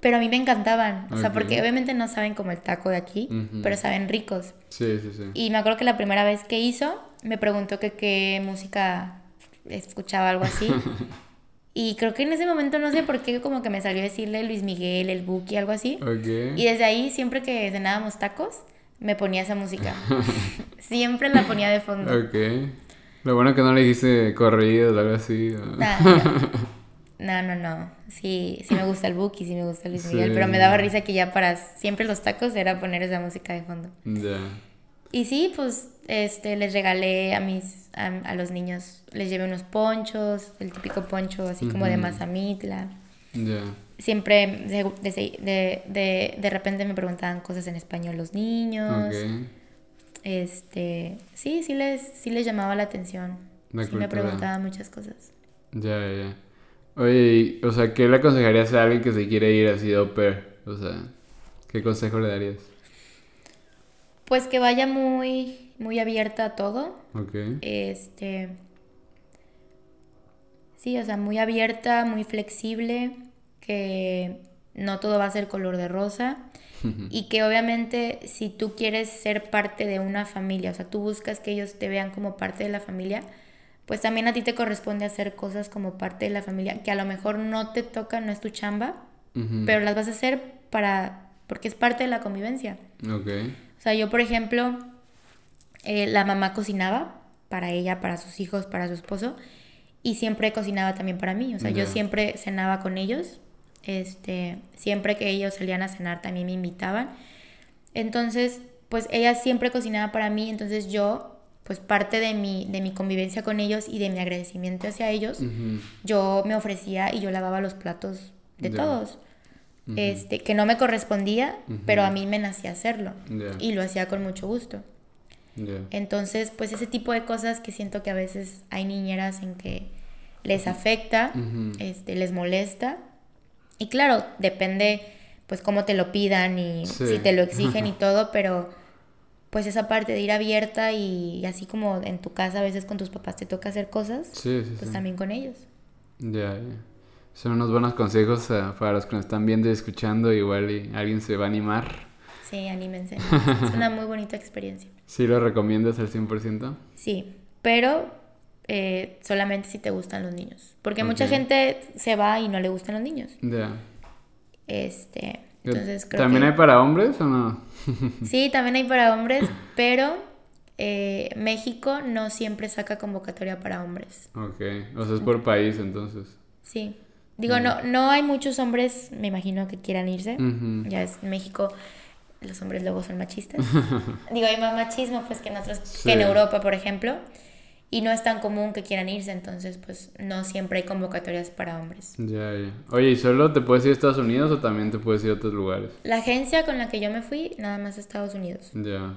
Pero a mí me encantaban. O sea, porque obviamente no saben como el taco de aquí, pero saben ricos. Sí, sí, sí. Y me acuerdo que la primera vez que hizo, me preguntó que qué música escuchaba, algo así. y creo que en ese momento, no sé por qué, como que me salió decirle Luis Miguel, el Buki, algo así. Ok. Y desde ahí, siempre que cenábamos tacos, me ponía esa música. siempre la ponía de fondo. Ok. Lo bueno que no le dijiste corrido o algo así. o- Nah, no. No, no, no. Sí, sí me gusta el Buki, sí me gusta Luis Miguel, Sí. pero me daba risa que ya para siempre los tacos era poner esa música de fondo. Ya. Y sí, pues este les regalé a mis a, a los niños, les llevé unos ponchos, el típico poncho así como de Ujú. mazamitla. Ya. Siempre de, de, de, de, de repente me preguntaban cosas en español los niños. Ok. Este, sí, sí les sí les llamaba la atención. La sí me preguntaban muchas cosas. Ya, ya. Oye, o sea, ¿qué le aconsejarías a alguien que se quiere ir así de au pair? O sea, ¿qué consejo le darías? Pues que vaya muy muy abierta a todo. Ok. Este. Sí, o sea, muy abierta, muy flexible, que no todo va a ser color de rosa. Y que obviamente si tú quieres ser parte de una familia, o sea, tú buscas que ellos te vean como parte de la familia, pues también a ti te corresponde hacer cosas como parte de la familia, que a lo mejor no te toca, no es tu chamba, pero las vas a hacer para, porque es parte de la convivencia. Ok. O sea, yo, por ejemplo, eh, la mamá cocinaba para ella, para sus hijos, para su esposo. Y siempre cocinaba también para mí. O sea, yo siempre cenaba con ellos. Este, siempre que ellos salían a cenar también me invitaban. Entonces, pues ella siempre cocinaba para mí. Entonces yo, pues parte de mi, de mi convivencia con ellos y de mi agradecimiento hacia ellos, yo me ofrecía y yo lavaba los platos de todos. Este, que no me correspondía, pero a mí me nacía hacerlo. Y lo hacía con mucho gusto. Entonces, pues ese tipo de cosas que siento que a veces hay niñeras en que les afecta, este, les molesta. Y claro, depende pues cómo te lo pidan y Sí. si te lo exigen y todo, pero pues esa parte de ir abierta y, así como en tu casa a veces con tus papás te toca hacer cosas, Sí, sí, pues también con ellos. Ya, ya. Son unos buenos consejos eh, para los que nos están viendo y escuchando. Igual y alguien se va a animar. Sí, anímense. es una muy bonita experiencia. ¿Sí lo recomiendas al 100%? Sí, pero eh, solamente si te gustan los niños. Porque mucha gente se va y no le gustan los niños. Ya. Este, entonces creo ¿También que... hay para hombres o no? Sí, también hay para hombres, pero eh, México no siempre saca convocatoria para hombres. Ok. O sea, es por país entonces. Sí. Digo, no, no hay muchos hombres, me imagino, que quieran irse. Ya es México, los hombres luego son machistas. Digo, hay más machismo pues que en otros, que en. Europa, por ejemplo. Y no es tan común que quieran irse, entonces pues no siempre hay convocatorias para hombres. Ya, ya. Oye, ¿y solo te puedes ir a Estados Unidos o también te puedes ir a otros lugares? La agencia con la que yo me fui, nada más a Estados Unidos. Ya.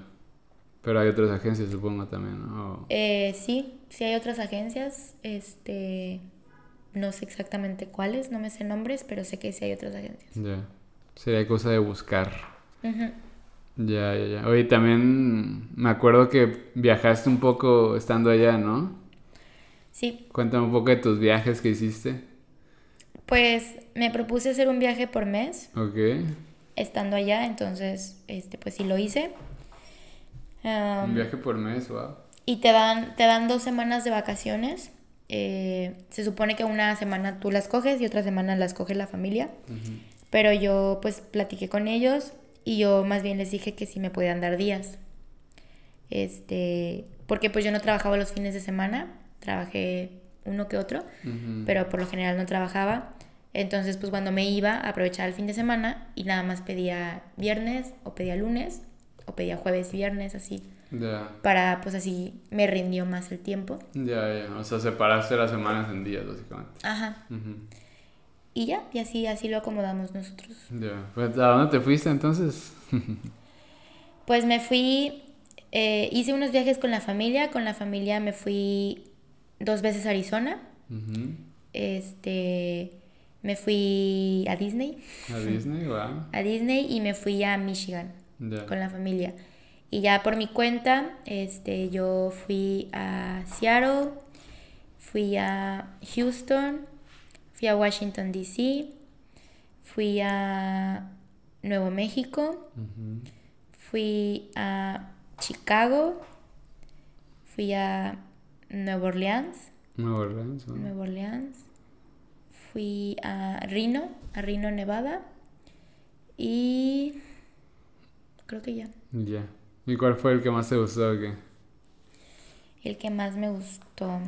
Pero hay otras agencias, supongo, también, ¿no? O- Eh, sí, sí hay otras agencias, este, no sé exactamente cuáles, no me sé nombres, pero sé que sí hay otras agencias. Ya. Sería cosa de buscar. Ya, ya, ya. Oye, también me acuerdo que viajaste un poco estando allá, ¿no? Sí, Cuéntame un poco de tus viajes que hiciste. pues me propuse hacer un viaje por mes Ok. estando allá, entonces, este, pues sí lo hice. Un viaje por mes, wow. y te dan, te dan dos semanas de vacaciones. Eh, se supone que una semana tú las coges y otra semana las coge la familia. Pero yo pues platiqué con ellos y yo más bien les dije que si me podían dar días. Este, porque pues yo no trabajaba los fines de semana, trabajé uno que otro, pero por lo general no trabajaba. Entonces pues cuando me iba aprovechaba el fin de semana y nada más pedía viernes o pedía lunes o pedía jueves, viernes, así. Para pues así me rindió más el tiempo. Ya, ya. O sea, separaste las semanas en días, básicamente. Ajá. Ujú. Y ya, y así, así lo acomodamos nosotros. Ya. Pues, ¿A dónde te fuiste entonces? Pues me fui, eh, hice unos viajes con la familia, con la familia me fui dos veces a Arizona, este, me fui a Disney, A Disney, wow. a Disney y me fui a Michigan Ya. con la familia. Y ya por mi cuenta, este, yo fui a Seattle, fui a Houston, fui a Washington DC, fui a Nuevo México, fui a Chicago, fui a Nueva Orleans, Nueva Orleans, ¿no? Nueva Orleans, fui a Reno, a Reno, Nevada y creo que ya. Ya. ¿Y cuál fue el que más te gustó o qué? El que más me gustó,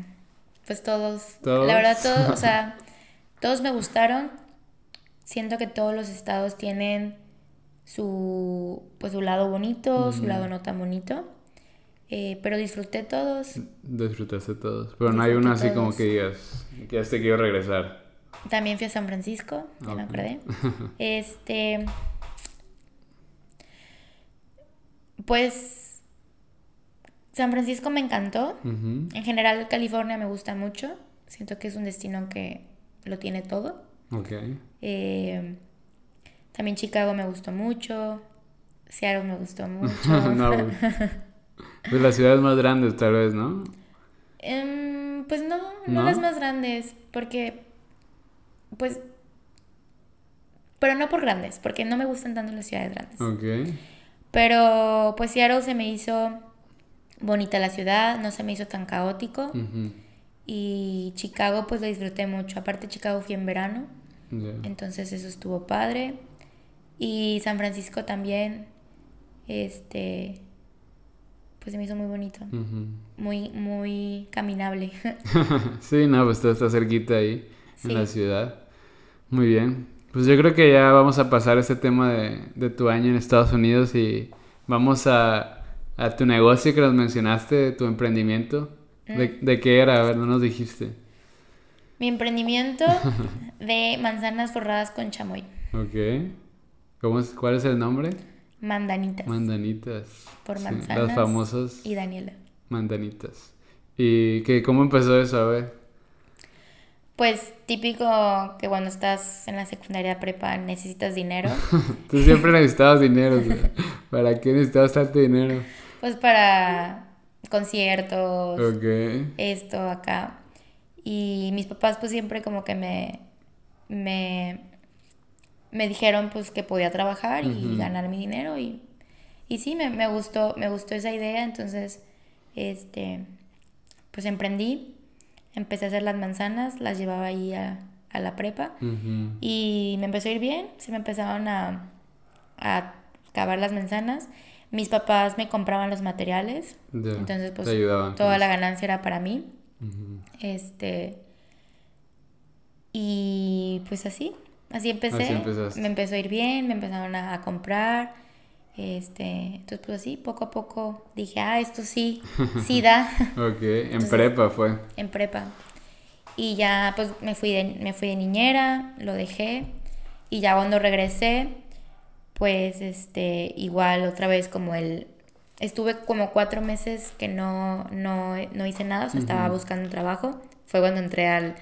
pues todos, ¿Todos? la verdad todos, o sea, todos me gustaron. Siento que todos los estados tienen su, pues su lado bonito, su lado no tan bonito. Eh, pero disfruté todos. Disfrutaste todos. Pero no hay uno así como que digas, que ya te quiero regresar. También fui a San Francisco, ya me acordé. Este. Pues. San Francisco me encantó. En general, California me gusta mucho. Siento que es un destino que lo tiene todo. Ok. Eh, también Chicago me gustó mucho. Seattle me gustó mucho. no, pues, pues las ciudades más grandes tal vez, ¿no? Em, pues no, no, ¿No? las más grandes, porque, pues, pero no por grandes, porque no me gustan tanto las ciudades grandes. Ok. Pero, pues Seattle se me hizo bonita la ciudad, no se me hizo tan caótico. Y Chicago, pues lo disfruté mucho. Aparte, Chicago fui en verano, entonces eso estuvo padre. Y San Francisco también, este, pues se me hizo muy bonito. Muy, muy caminable. sí, no, pues todo está cerquita ahí, en la ciudad. Muy bien. Pues yo creo que ya vamos a pasar este tema de, de tu año en Estados Unidos y vamos a, a tu negocio que nos mencionaste, tu emprendimiento. ¿De. ¿De, qué era? A ver, no nos dijiste. Mi emprendimiento de manzanas forradas con chamoy. Ok. ¿Cómo es, ¿Cuál es el nombre? Mandanitas. Mandanitas. Por manzanas. las famosas. Y Daniela. Mandanitas. ¿Y qué, cómo empezó eso? A ver. Pues típico que cuando estás en la secundaria prepa necesitas dinero. Tú siempre necesitabas dinero. ¿Para qué necesitabas tanto dinero? Pues para conciertos. Esto, acá. Y mis papás pues siempre como que me... me me dijeron pues que podía trabajar y ganar mi dinero y, y sí, me, me, gustó, me gustó esa idea, entonces, este, pues emprendí, empecé a hacer las manzanas, las llevaba ahí a, a la prepa y me empezó a ir bien, se me empezaron a, a cavar las manzanas. Mis papás me compraban los materiales, entonces pues toda la ganancia era para mí. Este y pues así, Así empecé. me empezó a ir bien, me empezaron a, comprar. Este, entonces pues así, poco a poco dije, ah, esto sí, sí da. ok, en prepa fue. En prepa. Y ya pues me fui, de, me fui de niñera, lo dejé. Y ya cuando regresé, pues este, igual otra vez como el... Estuve como cuatro meses que no, no, no hice nada, o sea, estaba buscando trabajo. Fue cuando entré al,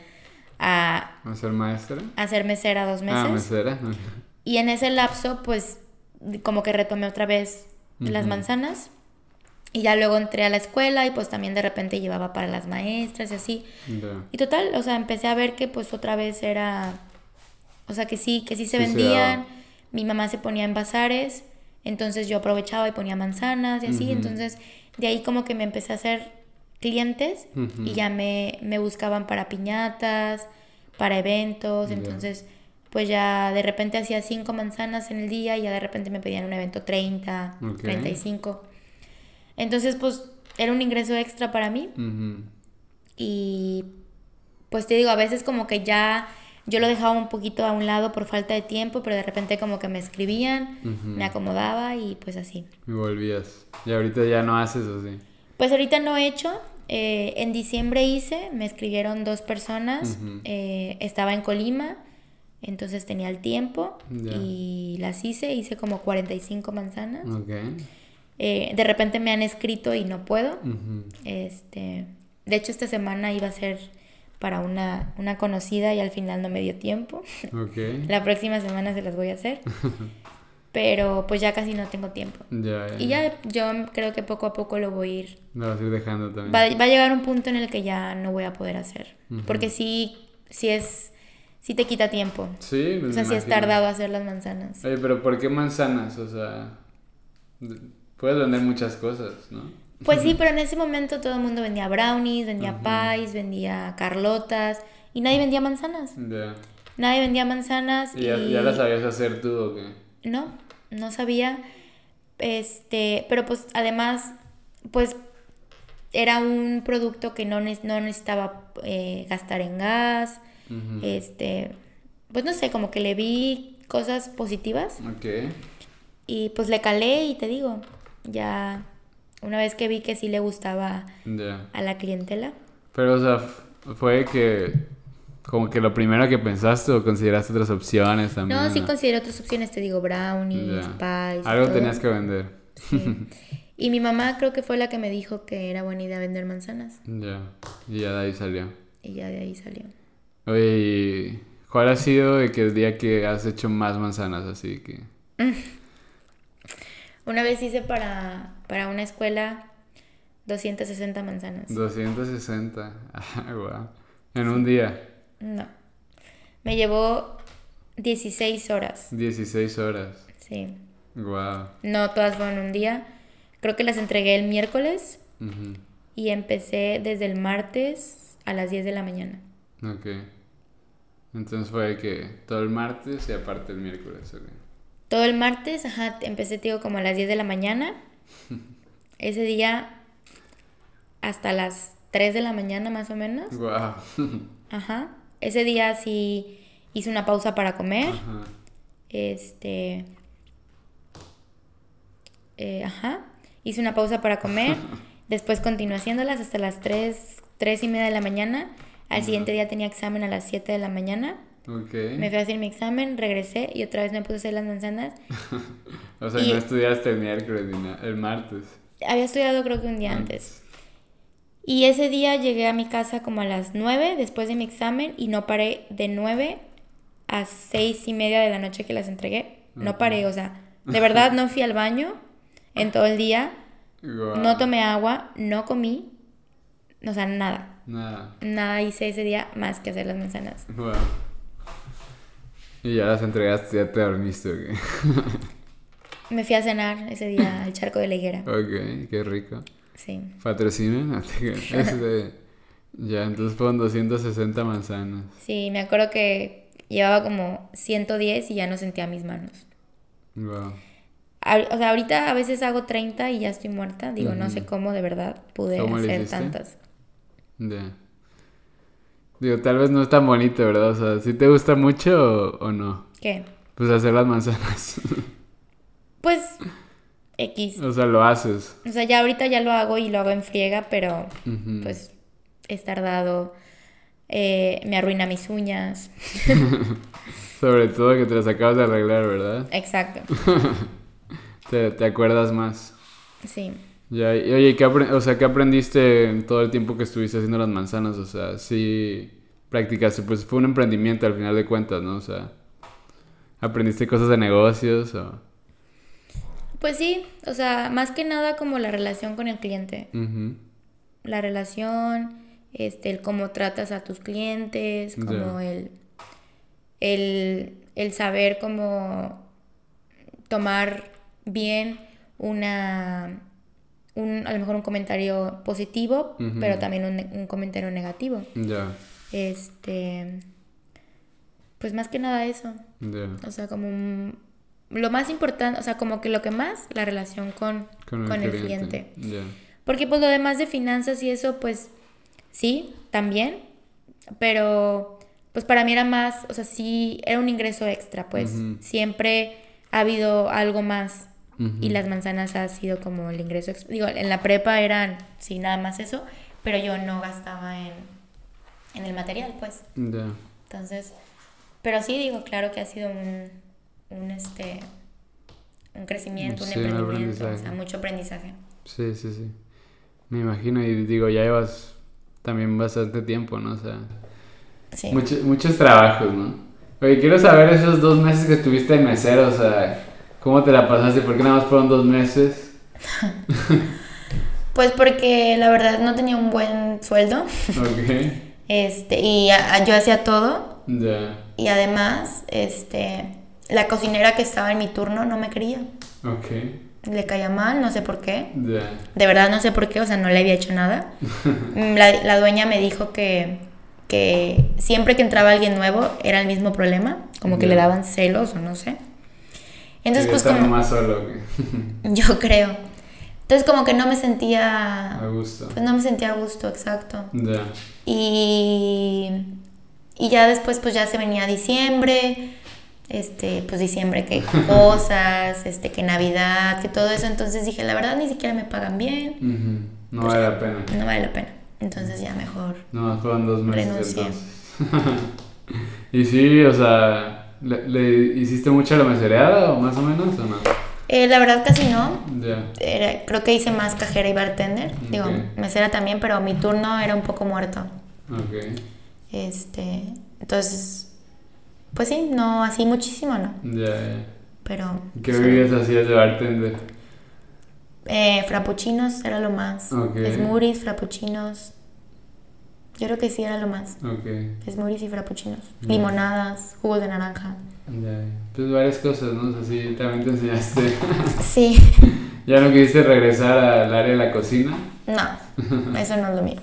a... ¿A ser maestra? A ser mesera dos ah, meses. Ah, mesera. y en ese lapso, pues, como que retomé otra vez las manzanas. Y ya luego entré a la escuela y pues también de repente llevaba para las maestras y así. Y total, o sea, empecé a ver que pues otra vez era... O sea, que sí, que sí se vendían. Mi mamá se ponía en bazares. Entonces yo aprovechaba y ponía manzanas y así. Entonces de ahí como que me empecé a hacer clientes y ya me, me, buscaban para piñatas, para eventos, entonces pues ya de repente hacía cinco manzanas en el día y ya de repente me pedían un evento 30, 35. Entonces pues era un ingreso extra para mí y pues te digo, a veces como que ya yo lo dejaba un poquito a un lado por falta de tiempo, pero de repente como que me escribían, me acomodaba y pues así. Y volvías. Y ahorita ya no haces así. Pues ahorita no he hecho, eh, en diciembre hice, me escribieron dos personas, eh, estaba en Colima, entonces tenía el tiempo y las hice, hice como 45 manzanas. Eh, de repente me han escrito y no puedo. este, de hecho, esta semana iba a ser para una, una conocida y al final no me dio tiempo. La próxima semana se las voy a hacer. pero pues ya casi no tengo tiempo. y ya yo creo que poco a poco lo voy a ir. Lo vas a ir dejando también. Va, a llegar un punto en el que ya no voy a poder hacer. Porque sí, sí es, sí te quita tiempo. Sí, O sea, sí es tardado hacer las manzanas. Oye, pero ¿por qué manzanas? O sea, puedes vender muchas cosas, ¿no? Pues sí, pero en ese momento todo el mundo vendía brownies, vendía pies, vendía carlotas y nadie vendía manzanas. Nadie vendía manzanas. ¿Y, Ya, ya las sabías hacer tú o qué? No, no sabía. Este, pero pues además, pues era un producto que no, no necesitaba eh, gastar en gas. Este, pues no sé, como que le vi cosas positivas. Ok. Y pues le calé y te digo, ya una vez que vi que sí le gustaba a la clientela. Pero, o sea, fue que como que lo primero que pensaste o consideraste otras opciones también. No, sí consideré otras opciones, te digo, brownies, pies. Algo tenías que vender. Y mi mamá creo que fue la que me dijo que era buena idea vender manzanas. Ya, y ya de ahí salió. Y ya de ahí salió. Oye, ¿cuál ha sido el día que has hecho más manzanas así que...? Una vez hice para, para una escuela 260 manzanas. 260, ah, wow. En un día. No. Me llevó 16 horas. 16 horas. Sí. Wow. No todas fueron un día. Creo que las entregué el miércoles. Y empecé desde el martes a las 10 de la mañana. Ok. Entonces fue que todo el martes y aparte el miércoles. Todo el martes, ajá, empecé, digo, como a las 10 de la mañana. ese día hasta las 3 de la mañana más o menos. Wow. Ajá. Ese día sí hice una pausa para comer. Ajá. Este. eh, ajá. Hice una pausa para comer. Después continué haciéndolas hasta las 3, 3 y media de la mañana. Al siguiente día tenía examen a las 7 de la mañana. Me fui a hacer mi examen, regresé y otra vez me puse a hacer las manzanas. O sea, y- no estudiaste el miércoles ni nada, el martes. Había estudiado creo que un día antes. Y ese día llegué a mi casa como a las 9 después de mi examen y no paré de 9 a 6 y media de la noche que las entregué. No paré, o sea, de verdad no fui al baño en todo el día, no tomé agua, no comí, o sea, nada. Nada. Nada hice ese día más que hacer las manzanas. Wow. Y ya las entregaste, ya te dormiste, ¿o qué? Me fui a cenar ese día al charco de la higuera. Ok, qué rico. Sí. ¿Patrocinen? No te creas. Este, ya, entonces fueron 260 manzanas. Sí, me acuerdo que llevaba como 110 y ya no sentía mis manos. Wow. O sea, ahorita a veces hago 30 y ya estoy muerta. Digo, no sé cómo de verdad pude ¿Cómo le hacer tantas. Ya. Digo, tal vez no es tan bonito, ¿verdad? O sea, ¿sí te gusta mucho o, o no? ¿Qué? Pues hacer las manzanas. Pues X. o sea, lo haces. O sea, ya ahorita ya lo hago y lo hago en friega, pero pues es tardado. eh, me arruina mis uñas. Sobre todo que te las acabas de arreglar, ¿verdad? Exacto. Te, te acuerdas más. Sí. Ya, y oye, ¿qué, o sea, ¿qué aprendiste en todo el tiempo que estuviste haciendo las manzanas? O sea, sí practicaste, pues fue un emprendimiento al final de cuentas, ¿no? O sea, ¿aprendiste cosas de negocios o...? Pues sí, o sea, más que nada como la relación con el cliente. La relación, este, el cómo tratas a tus clientes, como el, el, el saber cómo tomar bien una, un, a lo mejor un comentario positivo, pero también un, un comentario negativo. Ya, Este, pues más que nada eso. ya. O sea, como un- lo más importante, o sea, como que lo que más, la relación con, Con con el, cliente. cliente. Porque pues lo demás de finanzas y eso, pues sí, también, pero pues para mí era más, o sea, sí, era un ingreso extra, pues siempre ha habido algo más y las manzanas ha sido como el ingreso. Digo, en la prepa eran, sí, nada más eso, pero yo no gastaba en, en el material, pues. Ya. Entonces, pero sí digo, claro que ha sido un, un este, un crecimiento, un Sí, un emprendimiento, o sea, mucho aprendizaje. Sí, sí, sí. Me imagino y digo, ya llevas también bastante tiempo, ¿no? O sea, Sí. mucho- muchos trabajos, ¿no? Oye, quiero saber esos dos meses que estuviste de mesero, o sea, ¿cómo te la pasaste? ¿Por qué nada más fueron dos meses? Pues porque la verdad no tenía un buen sueldo, Ok. este, y a- yo hacía todo, Ya. y además, este, la cocinera que estaba en mi turno no me quería, Ok. le caía mal, no sé por qué, Ya. de verdad no sé por qué, o sea, no le había hecho nada. Mm, La, la dueña me dijo que, que siempre que entraba alguien nuevo era el mismo problema, como que le daban celos o no sé. Entonces, pues como... más solo. Yo creo. Entonces como que no me sentía... A gusto. Pues no me sentía a gusto, exacto. Ya. Y, y ya después pues ya se venía diciembre, este, pues diciembre que cosas, este, que Navidad, que todo eso. Entonces dije, la verdad ni siquiera me pagan bien. No vale la pena. no vale la pena. Entonces ya mejor. No, fueron dos meses Renuncié. y sí, o sea, ¿le, le hiciste mucho a la mesereada o más o menos o no? Eh, la verdad casi no. Era- creo que hice más cajera y bartender. Digo, Ok. mesera también, pero mi turno era un poco muerto. Ok. Este, entonces, pues sí, no así muchísimo, no. Ya, ya. Pero ¿Qué sí. bebidas hacías de bartender? Eh, frappuccinos era lo más. Ok. Smoothies, frappuccinos. Yo creo que sí era lo más. Ok. Smoothies y frappuccinos. Limonadas, jugos de naranja. Ya, ya. Pues varias cosas, ¿no? O sea, sí, también te enseñaste. Sí. ¿Ya no quisiste regresar al área de la cocina? No, eso no es lo mío.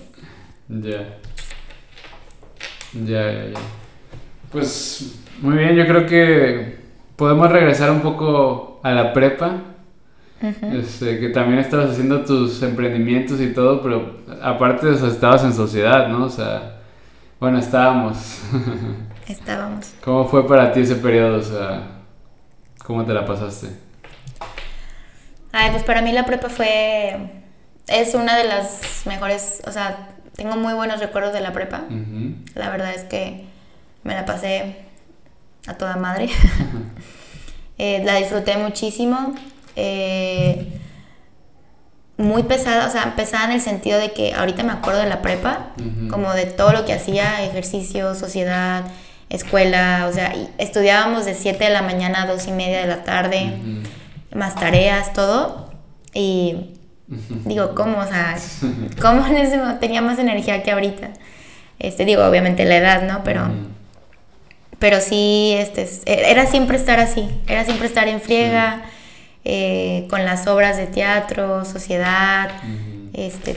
Ya. Ya, ya, ya. Pues muy bien, yo creo que podemos regresar un poco a la prepa. Este, que también estabas haciendo tus emprendimientos y todo, pero aparte de eso estabas en sociedad, ¿no? O sea, bueno, estábamos. Estábamos. ¿Cómo fue para ti ese periodo? O sea, ¿cómo te la pasaste? Ay, pues para mí la prepa fue... Es una de las mejores, o sea, tengo muy buenos recuerdos de la prepa. La verdad es que me la pasé a toda madre. Eh, la disfruté muchísimo. Eh, muy pesada, o sea, pesada en el sentido de que ahorita me acuerdo de la prepa, como de todo lo que hacía, ejercicio, sociedad, escuela, o sea, estudiábamos de 7 de la mañana a 2 y media de la tarde, más tareas, todo. Y digo, ¿cómo? O sea, ¿cómo en ese tenía más energía que ahorita? Este, digo, obviamente la edad, ¿no? Pero, pero sí, este, era siempre estar así, era siempre estar en friega, eh, con las obras de teatro, sociedad, este,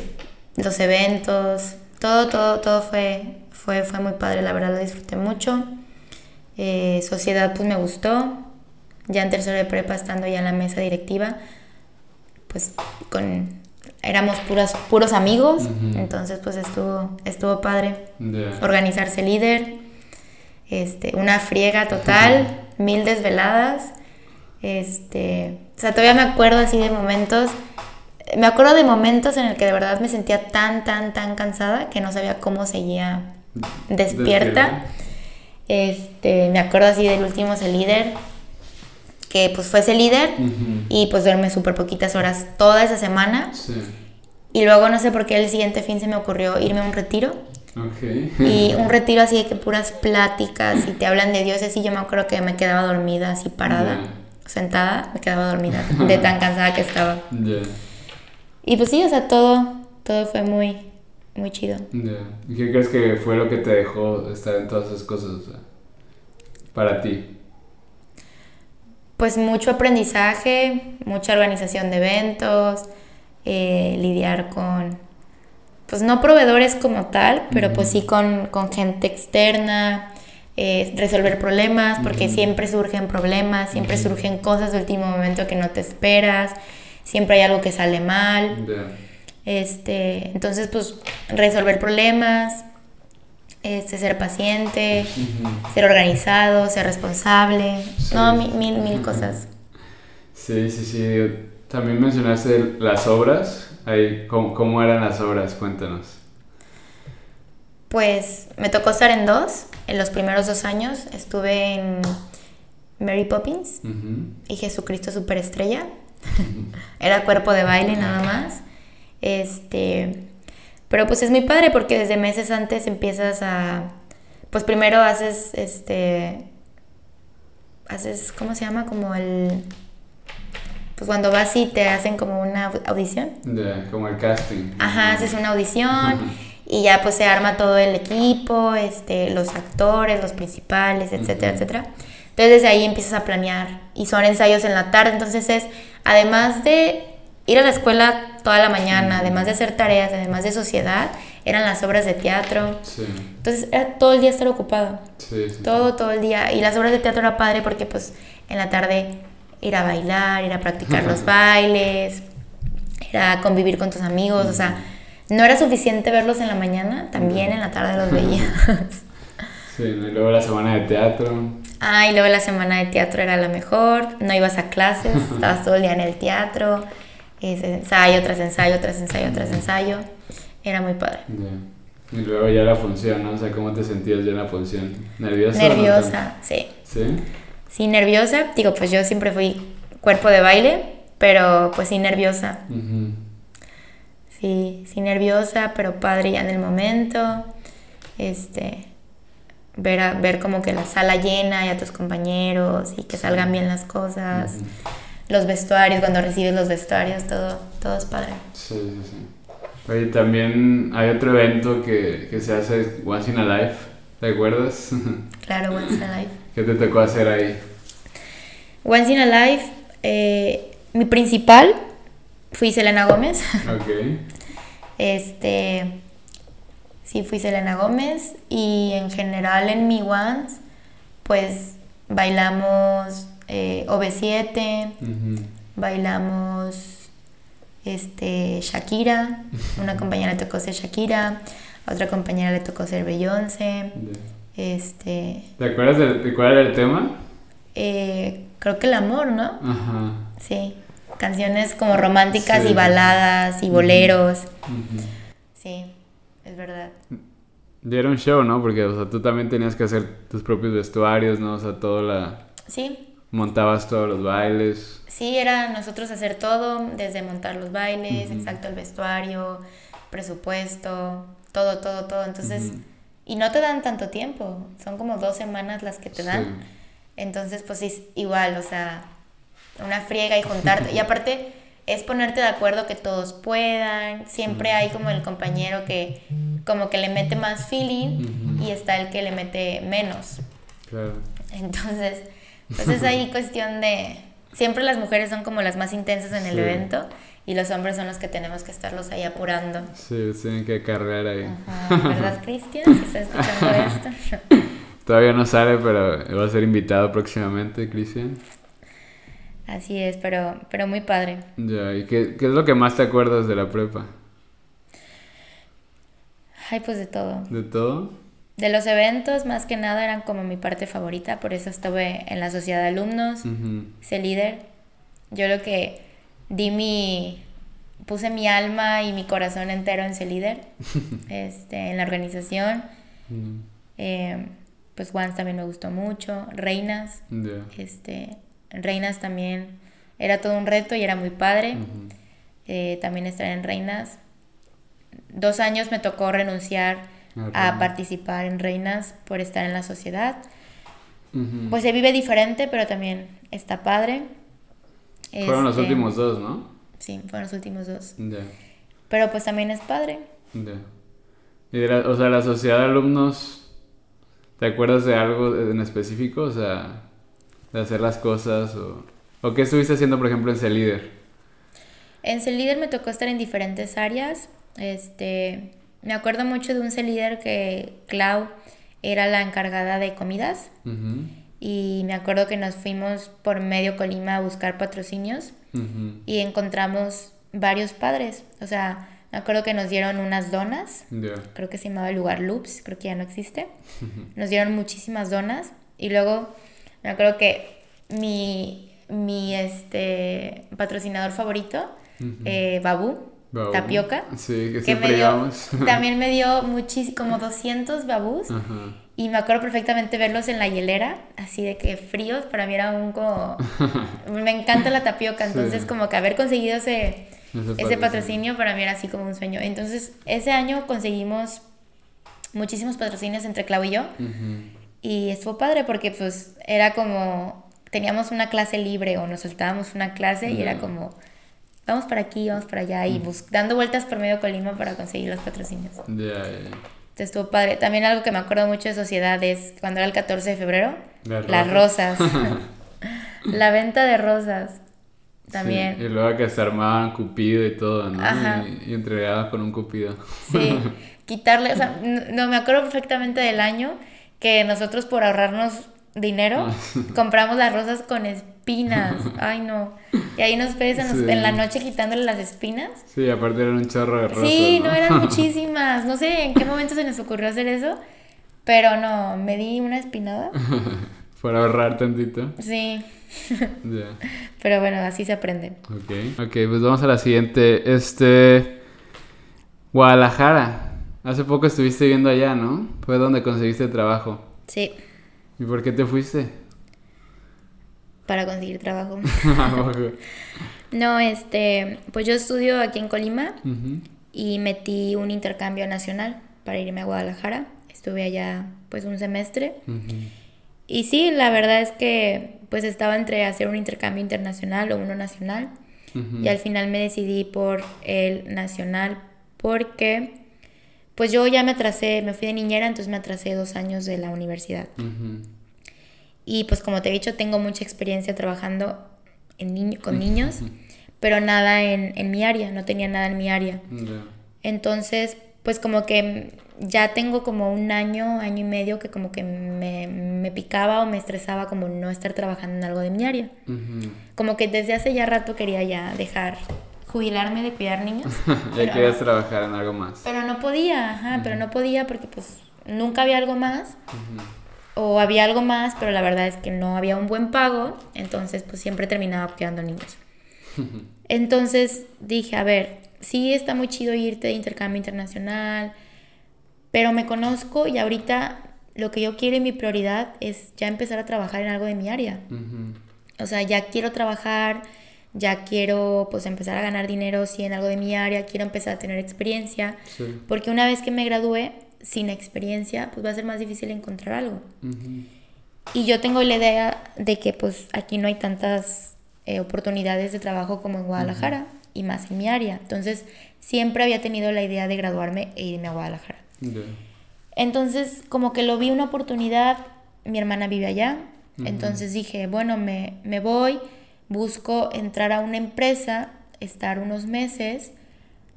los eventos, todo, todo, todo fue, fue, fue muy padre, la verdad lo disfruté mucho. Eh, sociedad pues me gustó, ya en tercero de prepa estando ya en la mesa directiva, pues con éramos puros, puros amigos, entonces pues estuvo, estuvo padre organizarse líder, este, una friega total, mil desveladas, este, o sea, todavía me acuerdo así de momentos, me acuerdo de momentos en el que de verdad me sentía tan, tan, tan cansada que no sabía cómo seguía despierta. Este, me acuerdo así del último ese líder, que pues fue ese líder y pues duerme súper poquitas horas toda esa semana. Y luego no sé por qué el siguiente fin se me ocurrió irme a un retiro. y un retiro así de que puras pláticas y te hablan de Dios y así yo me acuerdo que me quedaba dormida así parada sentada, me quedaba dormida de tan cansada que estaba. Y pues sí, o sea, todo, todo fue muy, muy chido. ¿Y qué crees que fue lo que te dejó estar en todas esas cosas? para ti. Pues mucho aprendizaje, mucha organización de eventos, eh, lidiar con, pues no proveedores como tal, pero pues sí con, con gente externa, resolver problemas, porque siempre surgen problemas, siempre surgen cosas de último momento que no te esperas, siempre hay algo que sale mal. Este, entonces, pues, resolver problemas, este, ser paciente, ser organizado, ser responsable, no, mil, mil, cosas. Sí, sí, sí. También mencionaste las obras. Ahí, ¿cómo, ¿Cómo eran las obras? Cuéntanos. Pues me tocó estar en dos. En los primeros dos años estuve en Mary Poppins y Jesucristo Superestrella. Era cuerpo de baile nada más. Este, pero pues es muy padre porque desde meses antes empiezas a pues primero haces este haces ¿cómo se llama? como el pues cuando vas y te hacen como una audición. como el casting. Ajá, haces una audición y ya pues se arma todo el equipo, este, los actores, los principales, etcétera, etcétera. Entonces desde ahí empiezas a planear y son ensayos en la tarde, entonces es, además de ir a la escuela toda la mañana, además de hacer tareas, además de sociedad, eran las obras de teatro. Entonces era todo el día estar ocupado. todo, todo el día. Y las obras de teatro era padre porque pues en la tarde ir a bailar, ir a practicar los bailes, ir a convivir con tus amigos, o sea no era suficiente verlos en la mañana, también en la tarde los veía. sí, y luego la semana de teatro. Ah, y luego la semana de teatro era la mejor, no ibas a clases, estabas todo el día en el teatro, ensayo tras ensayo, tras ensayo, tras ensayo, era muy padre. Y luego ya la función, ¿no? O sea, ¿cómo te sentías ya en la función? ¿Nerviosa? Nerviosa, sí. ¿Sí? Sí, nerviosa. Digo, pues yo siempre fui cuerpo de baile, pero pues sí nerviosa. Sí, sí, nerviosa, pero padre ya en el momento. Este, ver, a, ver como que la sala llena y a tus compañeros y que salgan bien las cosas. Los vestuarios, cuando recibes los vestuarios, todo, todo es padre. Sí, sí, sí. Oye, también hay otro evento que, que se hace Once in a Life, ¿te acuerdas? Claro, Once in a Life. ¿Qué te tocó hacer ahí? Once in a Life, eh, mi principal fui Selena Gómez. Ok. Este, sí fui Selena Gómez y en general en mi Once, pues bailamos eh, OV7, bailamos este, Shakira, una compañera le tocó ser Shakira, otra compañera le tocó ser Beyoncé. Este, ¿Te acuerdas de, cuál era el tema? Eh, creo que el amor, ¿no? Ajá. Sí, canciones como románticas y baladas y boleros. Sí, es verdad. Dieron un show, ¿no? Porque, o sea, tú también tenías que hacer tus propios vestuarios, ¿no? O sea, todo la... Sí. Montabas todos los bailes. Sí, era nosotros hacer todo, desde montar los bailes, exacto, el vestuario, presupuesto, todo, todo, todo. Entonces, y no te dan tanto tiempo, son como dos semanas las que te dan. Entonces, pues es igual, o sea, una friega y juntarte. y aparte, es ponerte de acuerdo que todos puedan. Siempre hay como el compañero que como que le mete más feeling y está el que le mete menos. Claro. Entonces, pues es ahí cuestión de... Siempre las mujeres son como las más intensas en el evento y los hombres son los que tenemos que estarlos ahí apurando. Sí, tienen que cargar ahí. ¿Verdad, Cristian? Si estás escuchando esto. Todavía no sale, pero va a ser invitado próximamente, Cristian. Así es, pero, pero muy padre. Ya, ¿y qué, qué es lo que más te acuerdas de la prepa? Ay, pues de todo. ¿De todo? De los eventos, más que nada, eran como mi parte favorita, por eso estuve en la sociedad de alumnos, uh líder. Yo lo que di mi, puse mi alma y mi corazón entero en ese líder, este, en la organización. Eh, pues Juan también me gustó mucho, Reinas, este, Reinas también era todo un reto y era muy padre. Eh, también estar en Reinas. Dos años me tocó renunciar a, participar en Reinas por estar en la sociedad. Pues se vive diferente, pero también está padre. Fueron los este, últimos dos, ¿no? Sí, fueron los últimos dos. Pero pues también es padre. Y o sea, la sociedad de alumnos, ¿te acuerdas de algo en específico? O sea, de hacer las cosas o, o qué estuviste haciendo, por ejemplo, en C-Líder? En C-Líder me tocó estar en diferentes áreas. Este, me acuerdo mucho de un C-Líder que Clau era la encargada de comidas. Y me acuerdo que nos fuimos por medio Colima a buscar patrocinios y encontramos varios padres. O sea, me acuerdo que nos dieron unas donas. Creo que se llamaba el lugar Loops, creo que ya no existe. Nos dieron muchísimas donas. Y luego me acuerdo que mi, mi este, patrocinador favorito, eh, Babu, Tapioca, sí, que, me dio, también me dio muchísimo, como 200 babús. Y me acuerdo perfectamente verlos en la hielera, así de que fríos, para mí era un como... me encanta la tapioca, entonces como que haber conseguido ese, ese, patrocinio. para mí era así como un sueño. Entonces ese año conseguimos muchísimos patrocinios entre Clau y yo. Y estuvo padre porque pues era como, teníamos una clase libre o nos soltábamos una clase y era como, vamos para aquí, vamos para allá y dando vueltas por medio Colima para conseguir los patrocinios. Ya, estuvo padre. También algo que me acuerdo mucho de Sociedad es cuando era el 14 de febrero, las rosas. la venta de rosas. También. y luego que se armaban cupido y todo, ¿no? Y, y entregaban con un cupido. Sí, quitarle, o sea, no, me acuerdo perfectamente del año que nosotros por ahorrarnos dinero ah. compramos las rosas con espinas. Ay, no. Y ahí nos ves en, la noche quitándole las espinas. Sí, aparte eran un chorro de rosas. Sí, no, eran muchísimas. No sé en qué momento se nos ocurrió hacer eso, pero no, me di una espinada. por ahorrar tantito. Sí. Pero bueno, así se aprende. Ok. Ok, pues vamos a la siguiente. Este. Guadalajara. Hace poco estuviste viviendo allá, ¿no? Fue donde conseguiste trabajo. Sí. ¿Y por qué te fuiste? Para conseguir trabajo. no, este, pues yo estudio aquí en Colima y metí un intercambio nacional para irme a Guadalajara. Estuve allá pues un semestre. Y sí, la verdad es que pues estaba entre hacer un intercambio internacional o uno nacional. Y al final me decidí por el nacional porque pues yo ya me atrasé, me fui de niñera, entonces me atrasé dos años de la universidad. Y pues como te he dicho, tengo mucha experiencia trabajando en con niños, pero nada en, mi área, no tenía nada en mi área. Entonces, pues como que ya tengo como un año, año y medio que como que me, me picaba o me estresaba como no estar trabajando en algo de mi área. Como que desde hace ya rato quería ya dejar jubilarme de cuidar niños. ya querías trabajar en algo más. Pero no podía, ajá, pero no podía porque pues nunca había algo más. O había algo más, pero la verdad es que no había un buen pago, entonces pues siempre terminaba cuidando niños. entonces dije, a ver, sí está muy chido irte de intercambio internacional, pero me conozco y ahorita lo que yo quiero y mi prioridad es ya empezar a trabajar en algo de mi área. O sea, ya quiero trabajar, ya quiero pues empezar a ganar dinero, sí, en algo de mi área, quiero empezar a tener experiencia, porque una vez que me gradúe sin experiencia, pues va a ser más difícil encontrar algo. Y yo tengo la idea de que pues aquí no hay tantas eh, oportunidades de trabajo como en Guadalajara y más en mi área. Entonces, siempre había tenido la idea de graduarme e irme a Guadalajara. Entonces, como que lo vi una oportunidad, mi hermana vive allá, entonces dije, bueno, me, me voy, busco entrar a una empresa, estar unos meses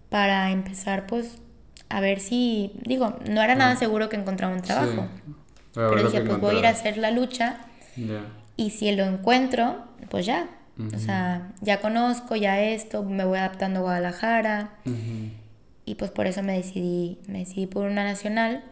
para empezar pues a ver si, digo, no era nada seguro que encontrara un trabajo. Pero dije, pues voy a ir a hacer la lucha y si lo encuentro, pues ya, o sea, ya conozco ya esto, me voy adaptando a Guadalajara. Y pues por eso me decidí, me decidí por una nacional.